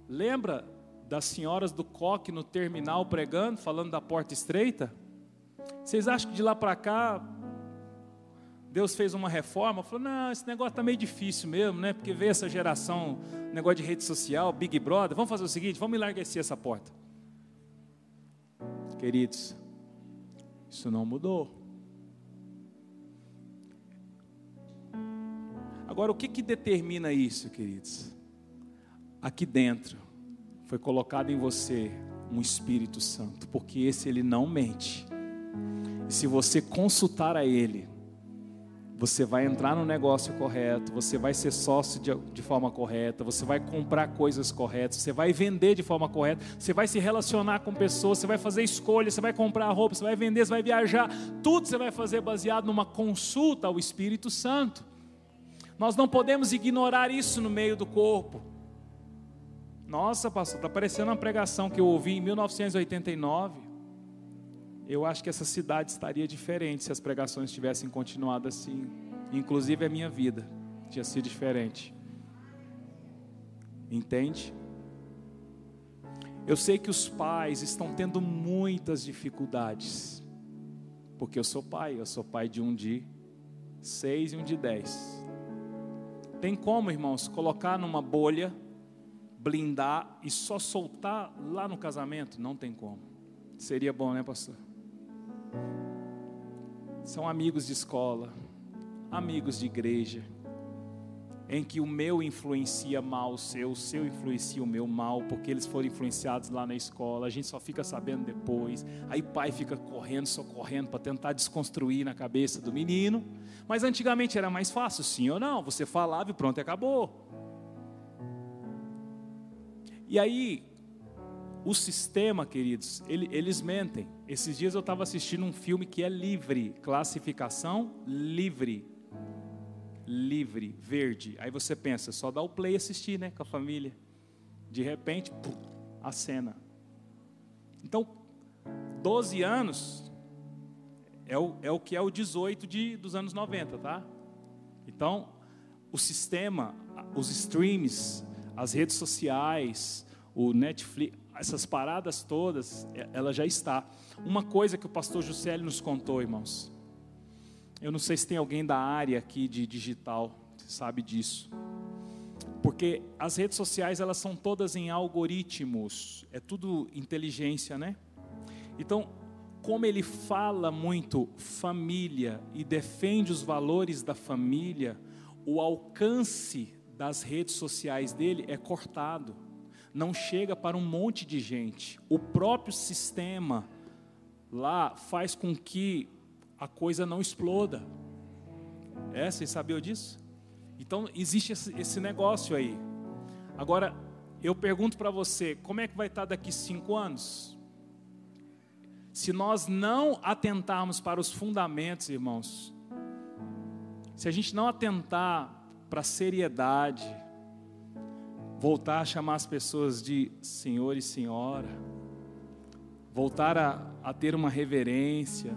Lembra das senhoras do coque no terminal pregando, falando da porta estreita? Vocês acham que de lá para cá Deus fez uma reforma? Falou: não, esse negócio está meio difícil mesmo, né? Porque veio essa geração, negócio de rede social, Big Brother. Vamos fazer o seguinte: vamos enlarguecer essa porta. Queridos, isso não mudou. Agora, o que, que determina isso, queridos? Aqui dentro foi colocado em você um Espírito Santo, porque esse ele não mente. E se você consultar a ele, você vai entrar no negócio correto, você vai ser sócio de, de, forma correta, você vai comprar coisas corretas, você vai vender de forma correta, você vai se relacionar com pessoas, você vai fazer escolhas, você vai comprar roupa, você vai vender, você vai viajar, tudo você vai fazer baseado numa consulta ao Espírito Santo. Nós não podemos ignorar isso no meio do corpo. Nossa, pastor, está parecendo uma pregação que eu ouvi em 1989. Eu acho que essa cidade estaria diferente se as pregações tivessem continuado assim. Inclusive a minha vida tinha sido diferente. Entende? Eu sei que os pais estão tendo muitas dificuldades. Porque eu sou pai, eu sou pai de um de seis e um de dez. Tem como, irmãos, colocar numa bolha, blindar e só soltar lá no casamento? Não tem como. Seria bom, né, pastor? são amigos de escola, amigos de igreja, em que o meu influencia mal o seu, o seu influencia o meu mal, porque eles foram influenciados lá na escola, a gente só fica sabendo depois. Aí pai fica correndo, socorrendo para tentar desconstruir na cabeça do menino. Mas antigamente era mais fácil, sim ou não? Você falava e pronto, acabou. E aí, o sistema, queridos, ele, eles mentem. Esses dias eu estava assistindo um filme que é livre, classificação livre livre, verde. Aí você pensa, só dá o play assistir, né, com a família. De repente, pum, a cena. Então, 12 anos é o, é o que é o 18 de, dos anos 90, tá? Então, o sistema, os streams, as redes sociais, o Netflix, essas paradas todas, é, ela já está. Uma coisa que o pastor Juscelio nos contou, irmãos. Eu não sei se tem alguém da área aqui de digital que sabe disso. Porque as redes sociais, elas são todas em algoritmos, é tudo inteligência, né? Então, como ele fala muito família e defende os valores da família, o alcance das redes sociais dele é cortado. Não chega para um monte de gente. O próprio sistema lá faz com que a coisa não exploda. É, vocês sabiam disso? Então existe esse, negócio aí. Agora, eu pergunto para você, como é que vai estar daqui cinco anos? Se nós não atentarmos para os fundamentos, irmãos, se a gente não atentar para a seriedade, voltar a chamar as pessoas de senhor e senhora, voltar a, a ter uma reverência,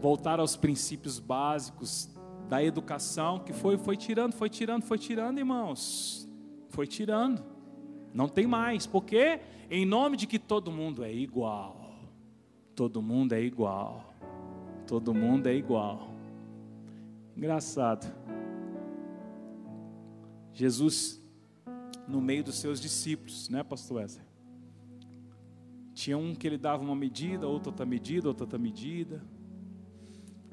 voltar aos princípios básicos da educação, que foi, foi tirando, foi tirando, foi tirando, irmãos. Foi tirando. Não tem mais. Porque em nome de que todo mundo é igual. Todo mundo é igual. Todo mundo é igual. Engraçado. Jesus, no meio dos seus discípulos, né, pastor Wesley? Tinha um que ele dava uma medida, outra outra medida, outra outra medida.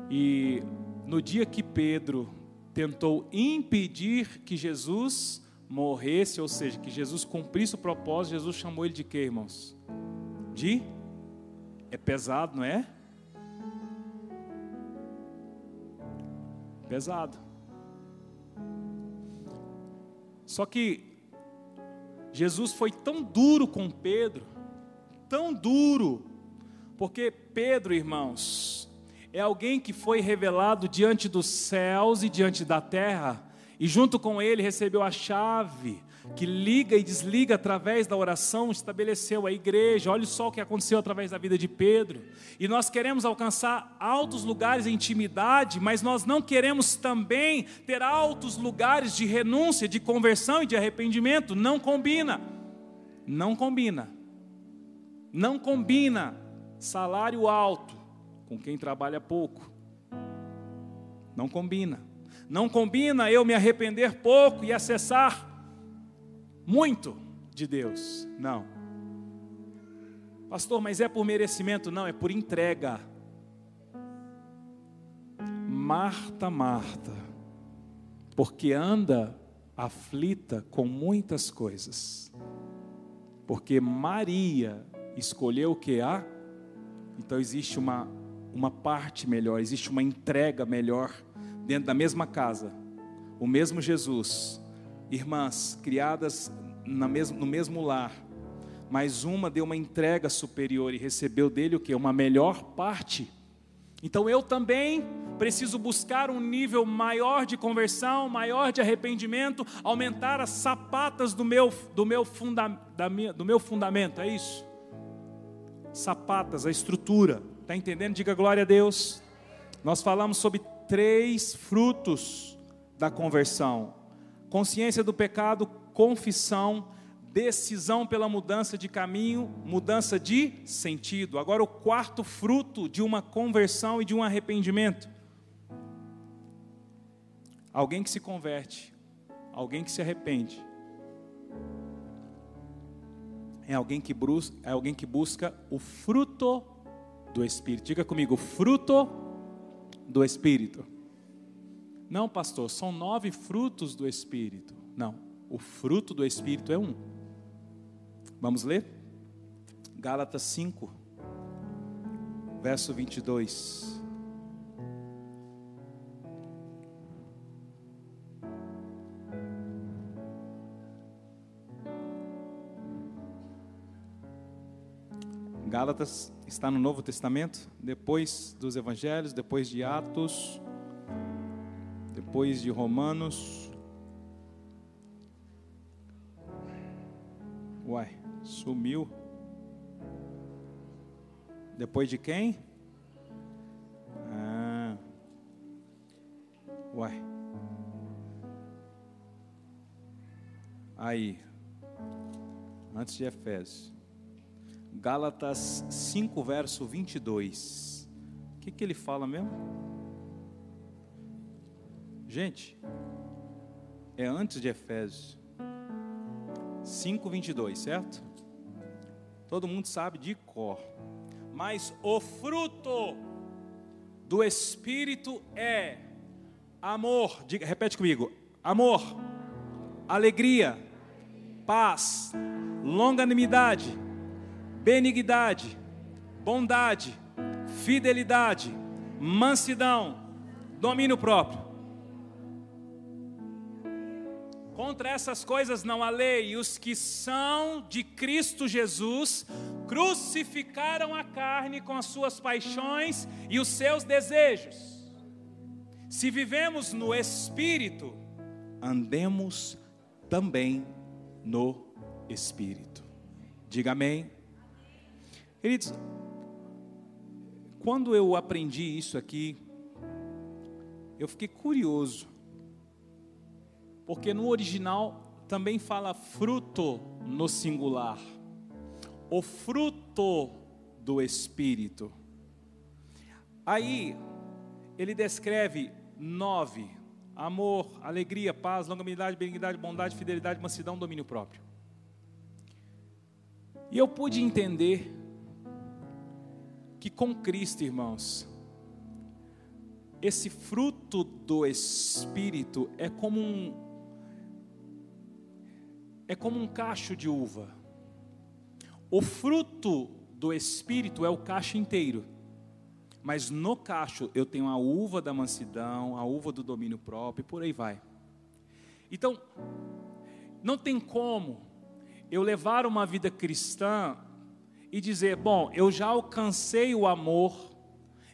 E no dia que Pedro tentou impedir que Jesus morresse, ou seja, que Jesus cumprisse o propósito, Jesus chamou ele de quê, irmãos? De? É pesado, não é? Pesado. Só que Jesus foi tão duro com Pedro, tão duro, porque Pedro, irmãos, é alguém que foi revelado diante dos céus e diante da terra, e junto com ele recebeu a chave que liga e desliga através da oração, estabeleceu a igreja. Olha só o que aconteceu através da vida de Pedro. E nós queremos alcançar altos lugares em intimidade, mas nós não queremos também ter altos lugares de renúncia, de conversão e de arrependimento. Não combina. Não combina. Não combina salário alto com quem trabalha pouco. Não combina. Não combina eu me arrepender pouco e acessar muito de Deus. Não. Pastor, mas é por merecimento? Não, é por entrega. Marta, Marta, porque anda aflita com muitas coisas. Porque Maria escolheu o que há. Então existe uma uma parte melhor, existe uma entrega melhor dentro da mesma casa. O mesmo Jesus, irmãs criadas mesmo, no mesmo lar, mas uma deu uma entrega superior e recebeu dele o que? Uma melhor parte. Então eu também preciso buscar um nível maior de conversão, maior de arrependimento, aumentar as sapatas do meu, do meu, funda, da minha, do meu fundamento, é isso? Sapatas, a estrutura. Está entendendo? Diga glória a Deus. Nós falamos sobre três frutos da conversão: consciência do pecado, confissão, decisão pela mudança de caminho, mudança de sentido. Agora, o quarto fruto de uma conversão e de um arrependimento: alguém que se converte, alguém que se arrepende. É alguém que busca, é alguém que busca o fruto do Espírito. Diga comigo, fruto do Espírito. Não, pastor, são nove frutos do Espírito. Não, o fruto do Espírito é um. Vamos ler? Gálatas 5, verso 22. Gálatas está no Novo Testamento, depois dos Evangelhos, depois de Atos, depois de Romanos. Uai, sumiu. Depois de quem? Ah. Uai. Aí. Antes de Efésios. Gálatas 5, verso 22. O que, que ele fala mesmo? Gente, é antes de Efésios 5, 22, certo? Todo mundo sabe de cor. Mas o fruto do Espírito é amor, diga, repete comigo: amor, alegria, paz, longanimidade benignidade, bondade, fidelidade, mansidão, domínio próprio. Contra essas coisas não há lei, e os que são de Cristo Jesus crucificaram a carne com as suas paixões e os seus desejos. Se vivemos no Espírito, andemos também no Espírito. Diga amém. Queridos, quando eu aprendi isso aqui, eu fiquei curioso, porque no original também fala fruto no singular, o fruto do Espírito. Aí, ele descreve nove: amor, alegria, paz, longanimidade, benignidade, bondade, fidelidade, mansidão, domínio próprio. E eu pude entender que com Cristo, irmãos, esse fruto do Espírito é como um é como um cacho de uva. O fruto do Espírito é o cacho inteiro. Mas no cacho eu tenho a uva da mansidão, a uva do domínio próprio e por aí vai. Então, não tem como eu levar uma vida cristã e dizer: bom, eu já alcancei o amor,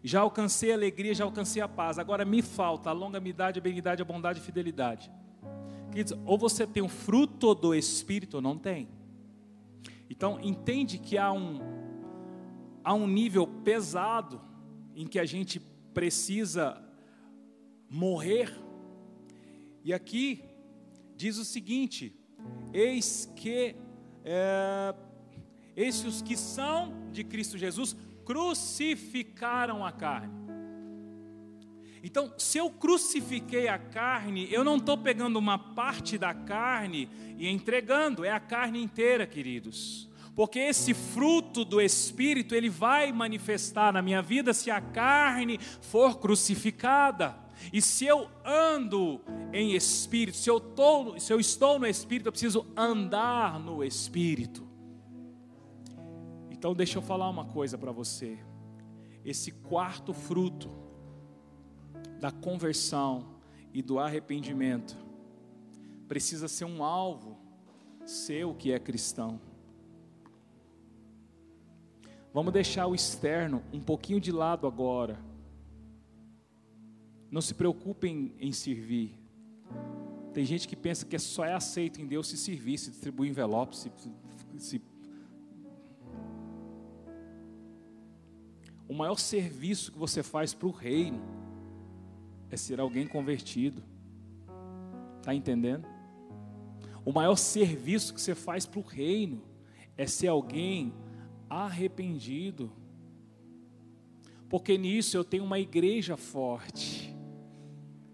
já alcancei a alegria, já alcancei a paz, agora me falta a longanimidade, a benignidade, a bondade e a fidelidade. Queridos, ou você tem o fruto do Espírito ou não tem. Então, entende que há um, há um nível pesado em que a gente precisa morrer. E aqui diz o seguinte: eis que é, esses que são de Cristo Jesus crucificaram a carne. Então, se eu crucifiquei a carne, eu não estou pegando uma parte da carne e entregando, é a carne inteira, queridos. Porque esse fruto do Espírito, ele vai manifestar na minha vida se a carne for crucificada. E se eu ando em Espírito, se eu, tô, se eu estou no Espírito, eu preciso andar no Espírito. Então, deixa eu falar uma coisa para você. Esse quarto fruto da conversão e do arrependimento precisa ser um alvo seu que é cristão. Vamos deixar o externo um pouquinho de lado agora. Não se preocupem em servir. Tem gente que pensa que só é aceito em Deus se servir, se distribuir envelopes, se, se O maior serviço que você faz para o reino é ser alguém convertido. Está entendendo? O maior serviço que você faz para o reino é ser alguém arrependido. Porque nisso eu tenho uma igreja forte.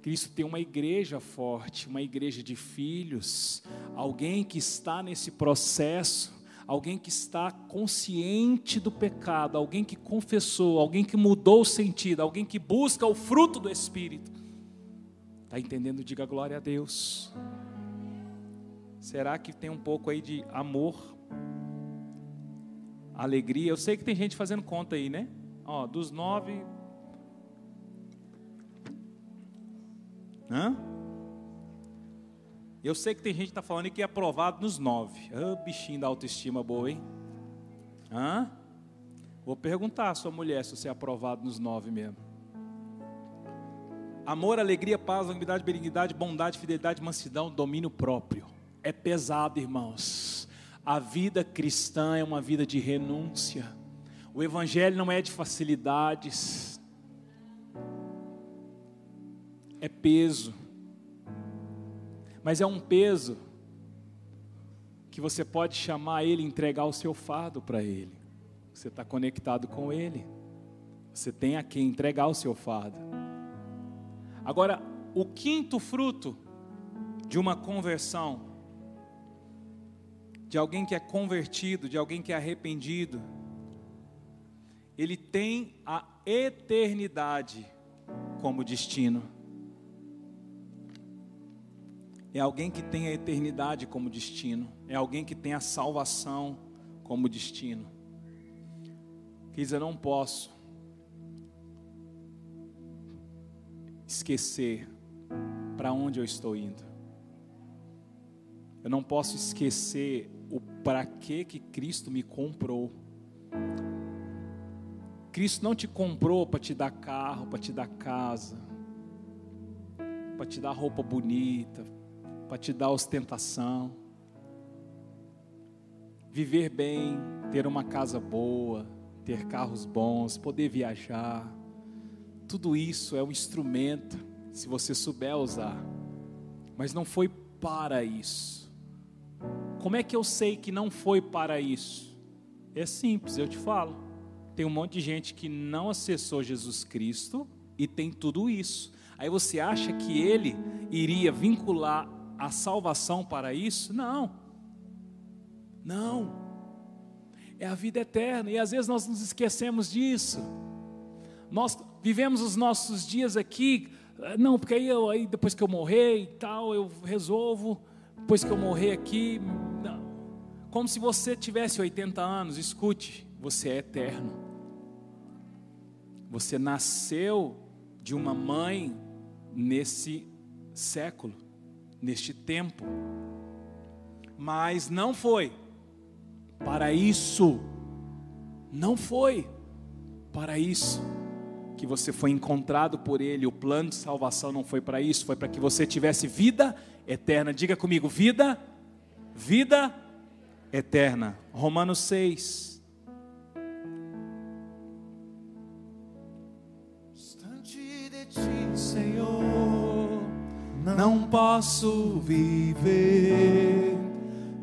Cristo tem uma igreja forte, uma igreja de filhos, alguém que está nesse processo alguém que está consciente do pecado, alguém que confessou, alguém que mudou o sentido, alguém que busca o fruto do Espírito. Está entendendo? Diga glória a Deus. Será que tem um pouco aí de amor, alegria? Eu sei que tem gente fazendo conta aí, né? Ó, dos nove. Hã? Eu sei que tem gente que está falando que é aprovado nos nove. Ah, bichinho da autoestima boa, hein? Hã? Vou perguntar à sua mulher se você é aprovado nos nove mesmo. Amor, alegria, paz, longanimidade, benignidade, bondade, fidelidade, mansidão, domínio próprio. É pesado, irmãos. A vida cristã é uma vida de renúncia. O evangelho não é de facilidades. É peso mas é um peso que você pode chamar ele, entregar o seu fardo para ele. Você está conectado com ele. Você tem a quem entregar o seu fardo. Agora, o quinto fruto de uma conversão, de alguém que é convertido, de alguém que é arrependido, ele tem a eternidade como destino é alguém que tem a eternidade como destino, é alguém que tem a salvação como destino. Quis eu não posso esquecer para onde eu estou indo. Eu não posso esquecer o para que que Cristo me comprou. Cristo não te comprou para te dar carro, para te dar casa, para te dar roupa bonita, para te dar ostentação, viver bem, ter uma casa boa, ter carros bons, poder viajar. Tudo isso é um instrumento, se você souber usar, mas não foi para isso. Como é que eu sei que não foi para isso? É simples, eu te falo. Tem um monte de gente que não acessou Jesus Cristo e tem tudo isso. Aí você acha que ele iria vincular a salvação para isso? Não. Não. É a vida eterna. E às vezes nós nos esquecemos disso. Nós vivemos os nossos dias aqui, não, porque aí, eu, aí depois que eu morrer e tal, eu resolvo, depois que eu morrer aqui, não. como se você tivesse 80 anos, escute, você é eterno. Você nasceu de uma mãe nesse século neste tempo. Mas não foi para isso, não foi para isso que você foi encontrado por Ele. O plano de salvação não foi para isso, foi para que você tivesse vida eterna. Diga comigo: vida, vida eterna. Romanos 6. Não posso viver,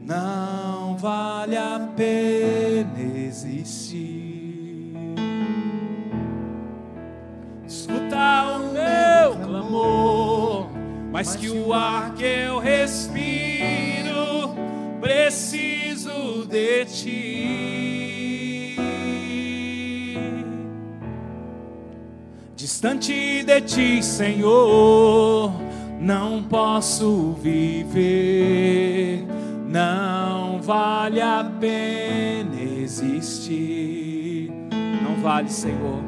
não vale a pena existir. Escuta o meu clamor, mas que o ar que eu respiro, preciso de ti. Distante de ti, Senhor não posso viver, não vale a pena existir. Não vale, Senhor.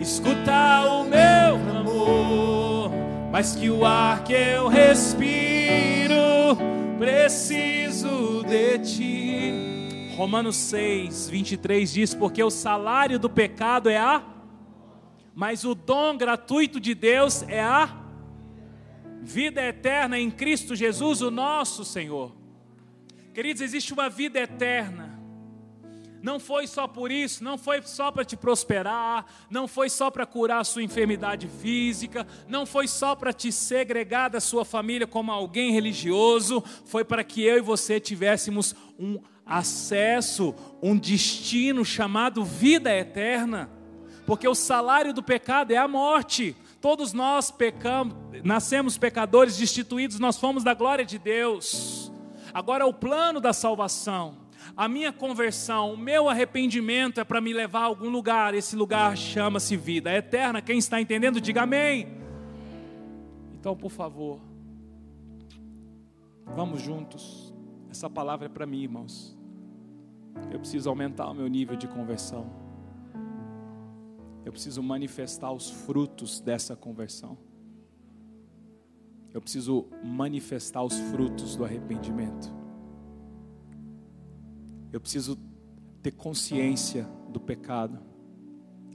Escuta o meu clamor, mas que o ar que eu respiro, preciso de ti. Romanos 6, 23 diz: Porque o salário do pecado é a, mas o dom gratuito de Deus é a vida eterna em Cristo Jesus, o nosso Senhor. Queridos, existe uma vida eterna. Não foi só por isso, não foi só para te prosperar, não foi só para curar a sua enfermidade física, não foi só para te segregar da sua família como alguém religioso, foi para que eu e você tivéssemos um acesso, um destino chamado vida eterna, porque o salário do pecado é a morte, Todos nós pecamos, nascemos pecadores, destituídos, nós fomos da glória de Deus. Agora o plano da salvação. A minha conversão, o meu arrependimento é para me levar a algum lugar. Esse lugar chama-se vida eterna. Quem está entendendo, diga amém. Então, por favor, vamos juntos. Essa palavra é para mim, irmãos. Eu preciso aumentar o meu nível de conversão. Eu preciso manifestar os frutos dessa conversão. Eu preciso manifestar os frutos do arrependimento. Eu preciso ter consciência do pecado.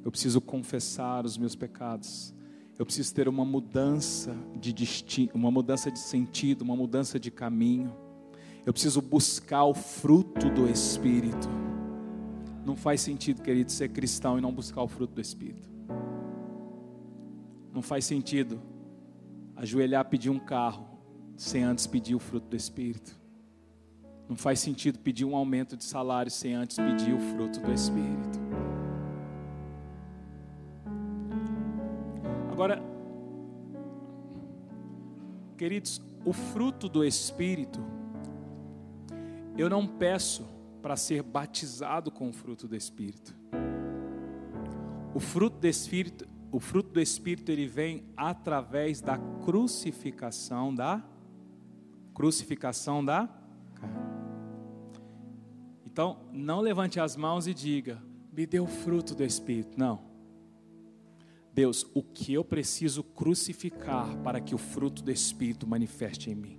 Eu preciso confessar os meus pecados. Eu preciso ter uma mudança de destino, uma mudança de sentido, uma mudança de caminho. Eu preciso buscar o fruto do Espírito. Não faz sentido, querido, ser cristão e não buscar o fruto do Espírito. Não faz sentido ajoelhar pedir um carro sem antes pedir o fruto do Espírito. Não faz sentido pedir um aumento de salário sem antes pedir o fruto do Espírito. Agora, queridos, o fruto do Espírito, eu não peço para ser batizado com o fruto do Espírito. O fruto do Espírito o fruto do Espírito ele vem através da crucificação da crucificação da carne. Então, não levante as mãos e diga: "Me dê o fruto do Espírito". Não. Deus, o que eu preciso crucificar para que o fruto do Espírito manifeste em mim?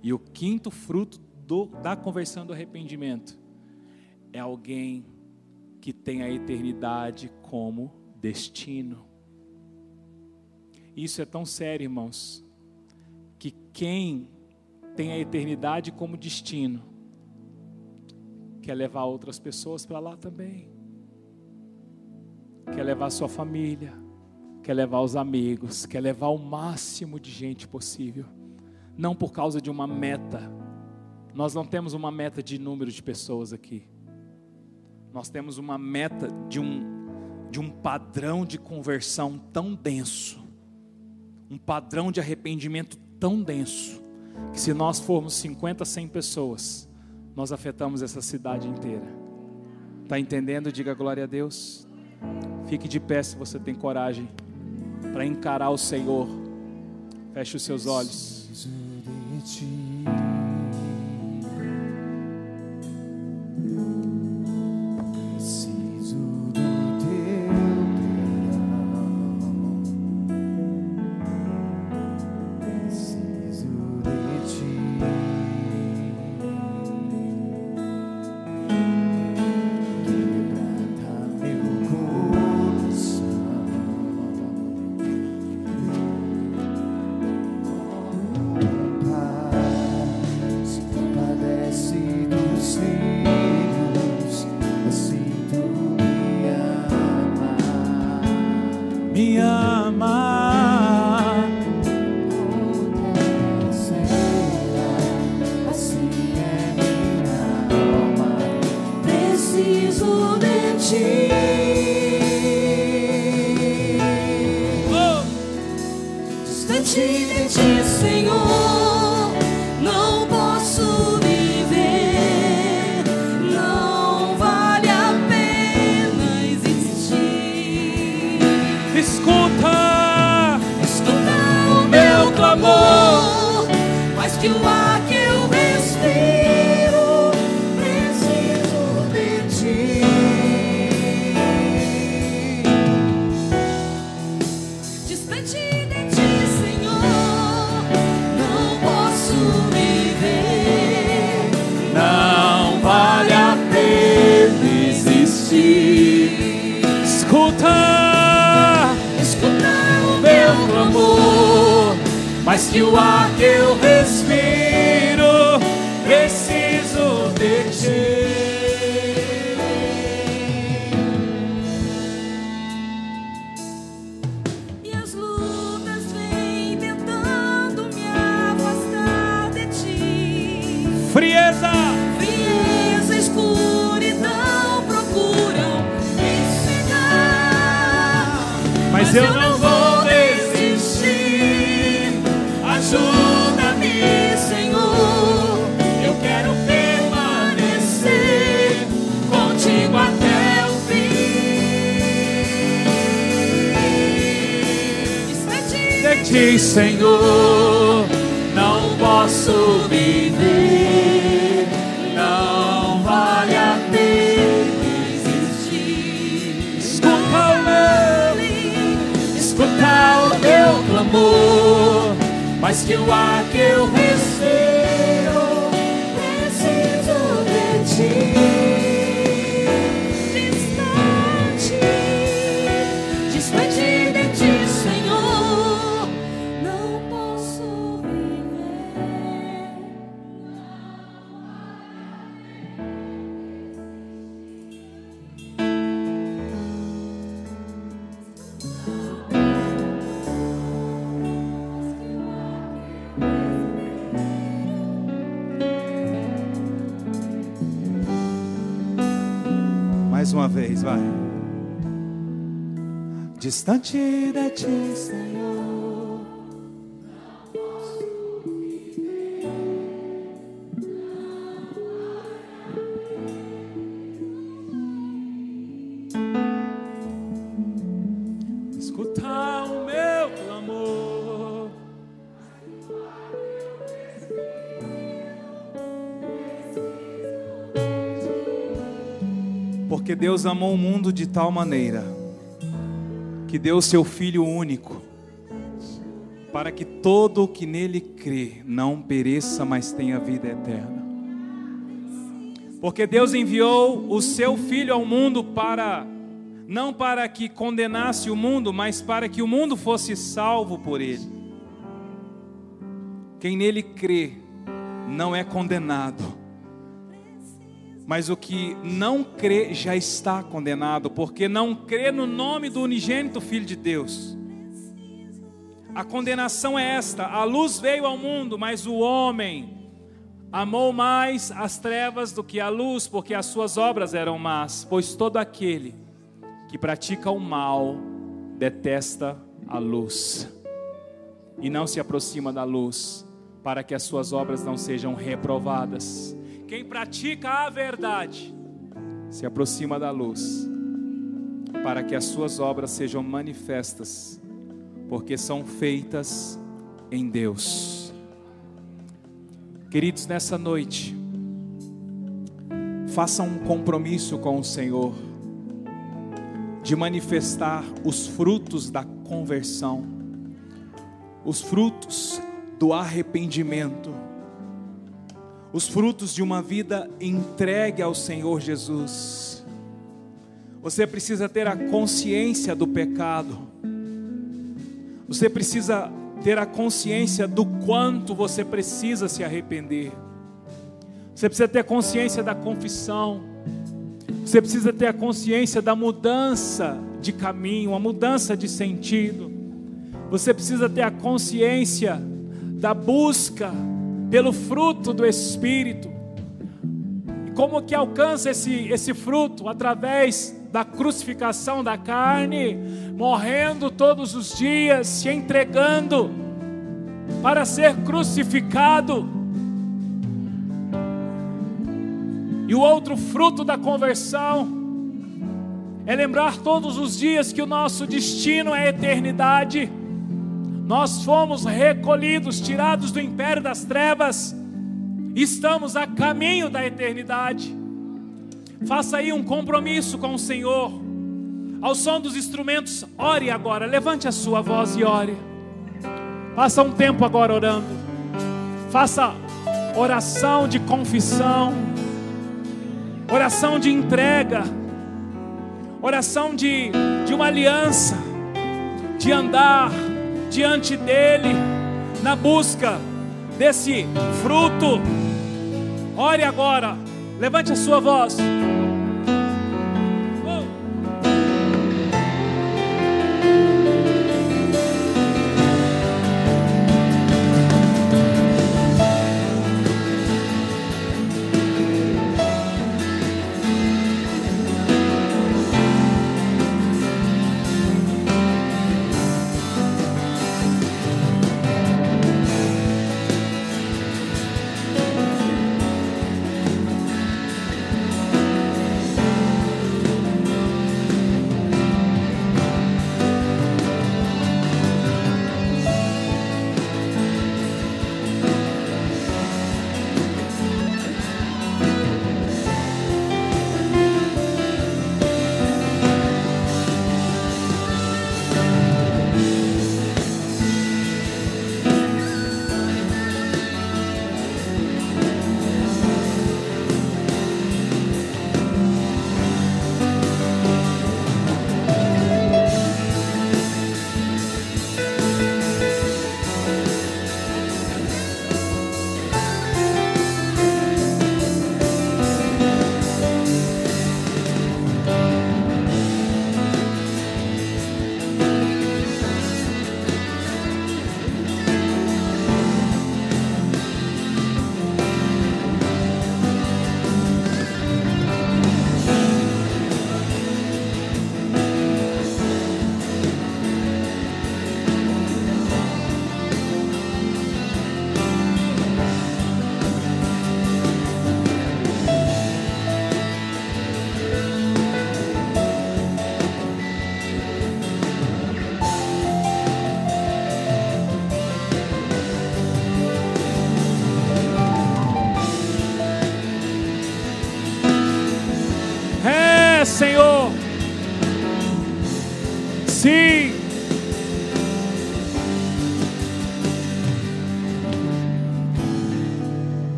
E o quinto fruto do, da conversão do arrependimento é alguém que tem a eternidade como destino. Isso é tão sério, irmãos, que quem tem a eternidade como destino quer levar outras pessoas para lá também. Quer levar sua família, quer levar os amigos, quer levar o máximo de gente possível. Não por causa de uma meta. Nós não temos uma meta de número de pessoas aqui. Nós temos uma meta de um de um padrão de conversão tão denso, um padrão de arrependimento tão denso, que se nós formos 50, 100 pessoas, nós afetamos essa cidade inteira. Está entendendo? Diga glória a Deus. Fique de pé se você tem coragem para encarar o Senhor. Feche os seus olhos. amor, mais que o ar que eu respiro. Senhor, não posso viver. Não vale a pena existir. Escuta o meu, escuta o meu clamor, mas que o ar Distante de ti, Senhor. Escutar o meu clamor. Porque Deus amou o mundo de tal maneira que deu o seu Filho único, para que todo o que nele crê não pereça, mas tenha vida eterna. Porque Deus enviou o seu Filho ao mundo para, não para que condenasse o mundo, mas para que o mundo fosse salvo por ele. Quem nele crê não é condenado mas o que não crê já está condenado, porque não crê no nome do unigênito Filho de Deus. A condenação é esta: a luz veio ao mundo, mas o homem amou mais as trevas do que a luz, porque as suas obras eram más. Pois todo aquele que pratica o mal detesta a luz e não se aproxima da luz, para que as suas obras não sejam reprovadas. Quem pratica a verdade se aproxima da luz, para que as suas obras sejam manifestas, porque são feitas em Deus. Queridos, nessa noite, façam um compromisso com o Senhor de manifestar os frutos da conversão, os frutos do arrependimento os frutos de uma vida entregue ao Senhor Jesus. Você precisa ter a consciência do pecado. Você precisa ter a consciência do quanto você precisa se arrepender. Você precisa ter a consciência da confissão. Você precisa ter a consciência da mudança de caminho, a mudança de sentido. Você precisa ter a consciência da busca pelo fruto do Espírito. E como que alcança esse, esse fruto? Através da crucificação da carne, morrendo todos os dias, se entregando para ser crucificado. E o outro fruto da conversão é lembrar todos os dias que o nosso destino é a eternidade nós fomos recolhidos, tirados do império das trevas, estamos a caminho da eternidade. Faça aí um compromisso com o Senhor. Ao som dos instrumentos, ore agora, levante a sua voz e ore. Faça um tempo agora orando. Faça oração de confissão, oração de entrega, oração de, de uma aliança, de andar diante dele, na busca desse fruto. Ore agora, levante a sua voz.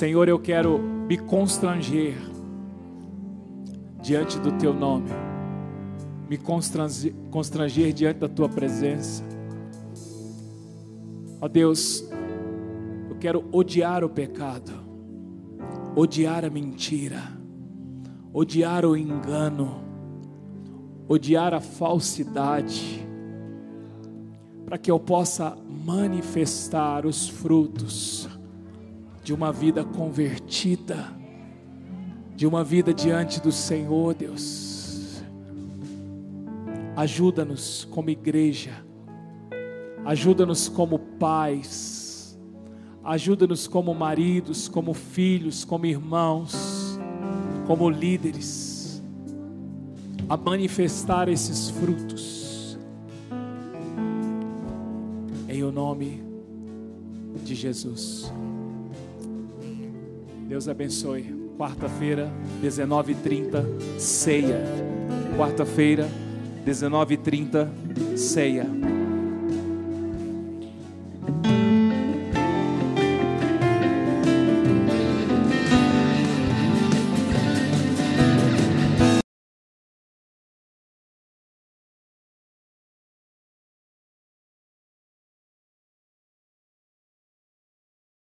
Senhor, eu quero me constranger diante do teu nome, me constranger, constranger diante da tua presença. Ó Deus, eu quero odiar o pecado, odiar a mentira, odiar o engano, odiar a falsidade, para que eu possa manifestar os frutos de uma vida convertida de uma vida diante do Senhor, Deus. Ajuda-nos como igreja, ajuda-nos como pais, ajuda-nos como maridos, como filhos, como irmãos, como líderes, a manifestar esses frutos, em o nome de Jesus. Deus abençoe quarta-feira, 19h30, ceia. Quarta-feira, 19h30, ceia.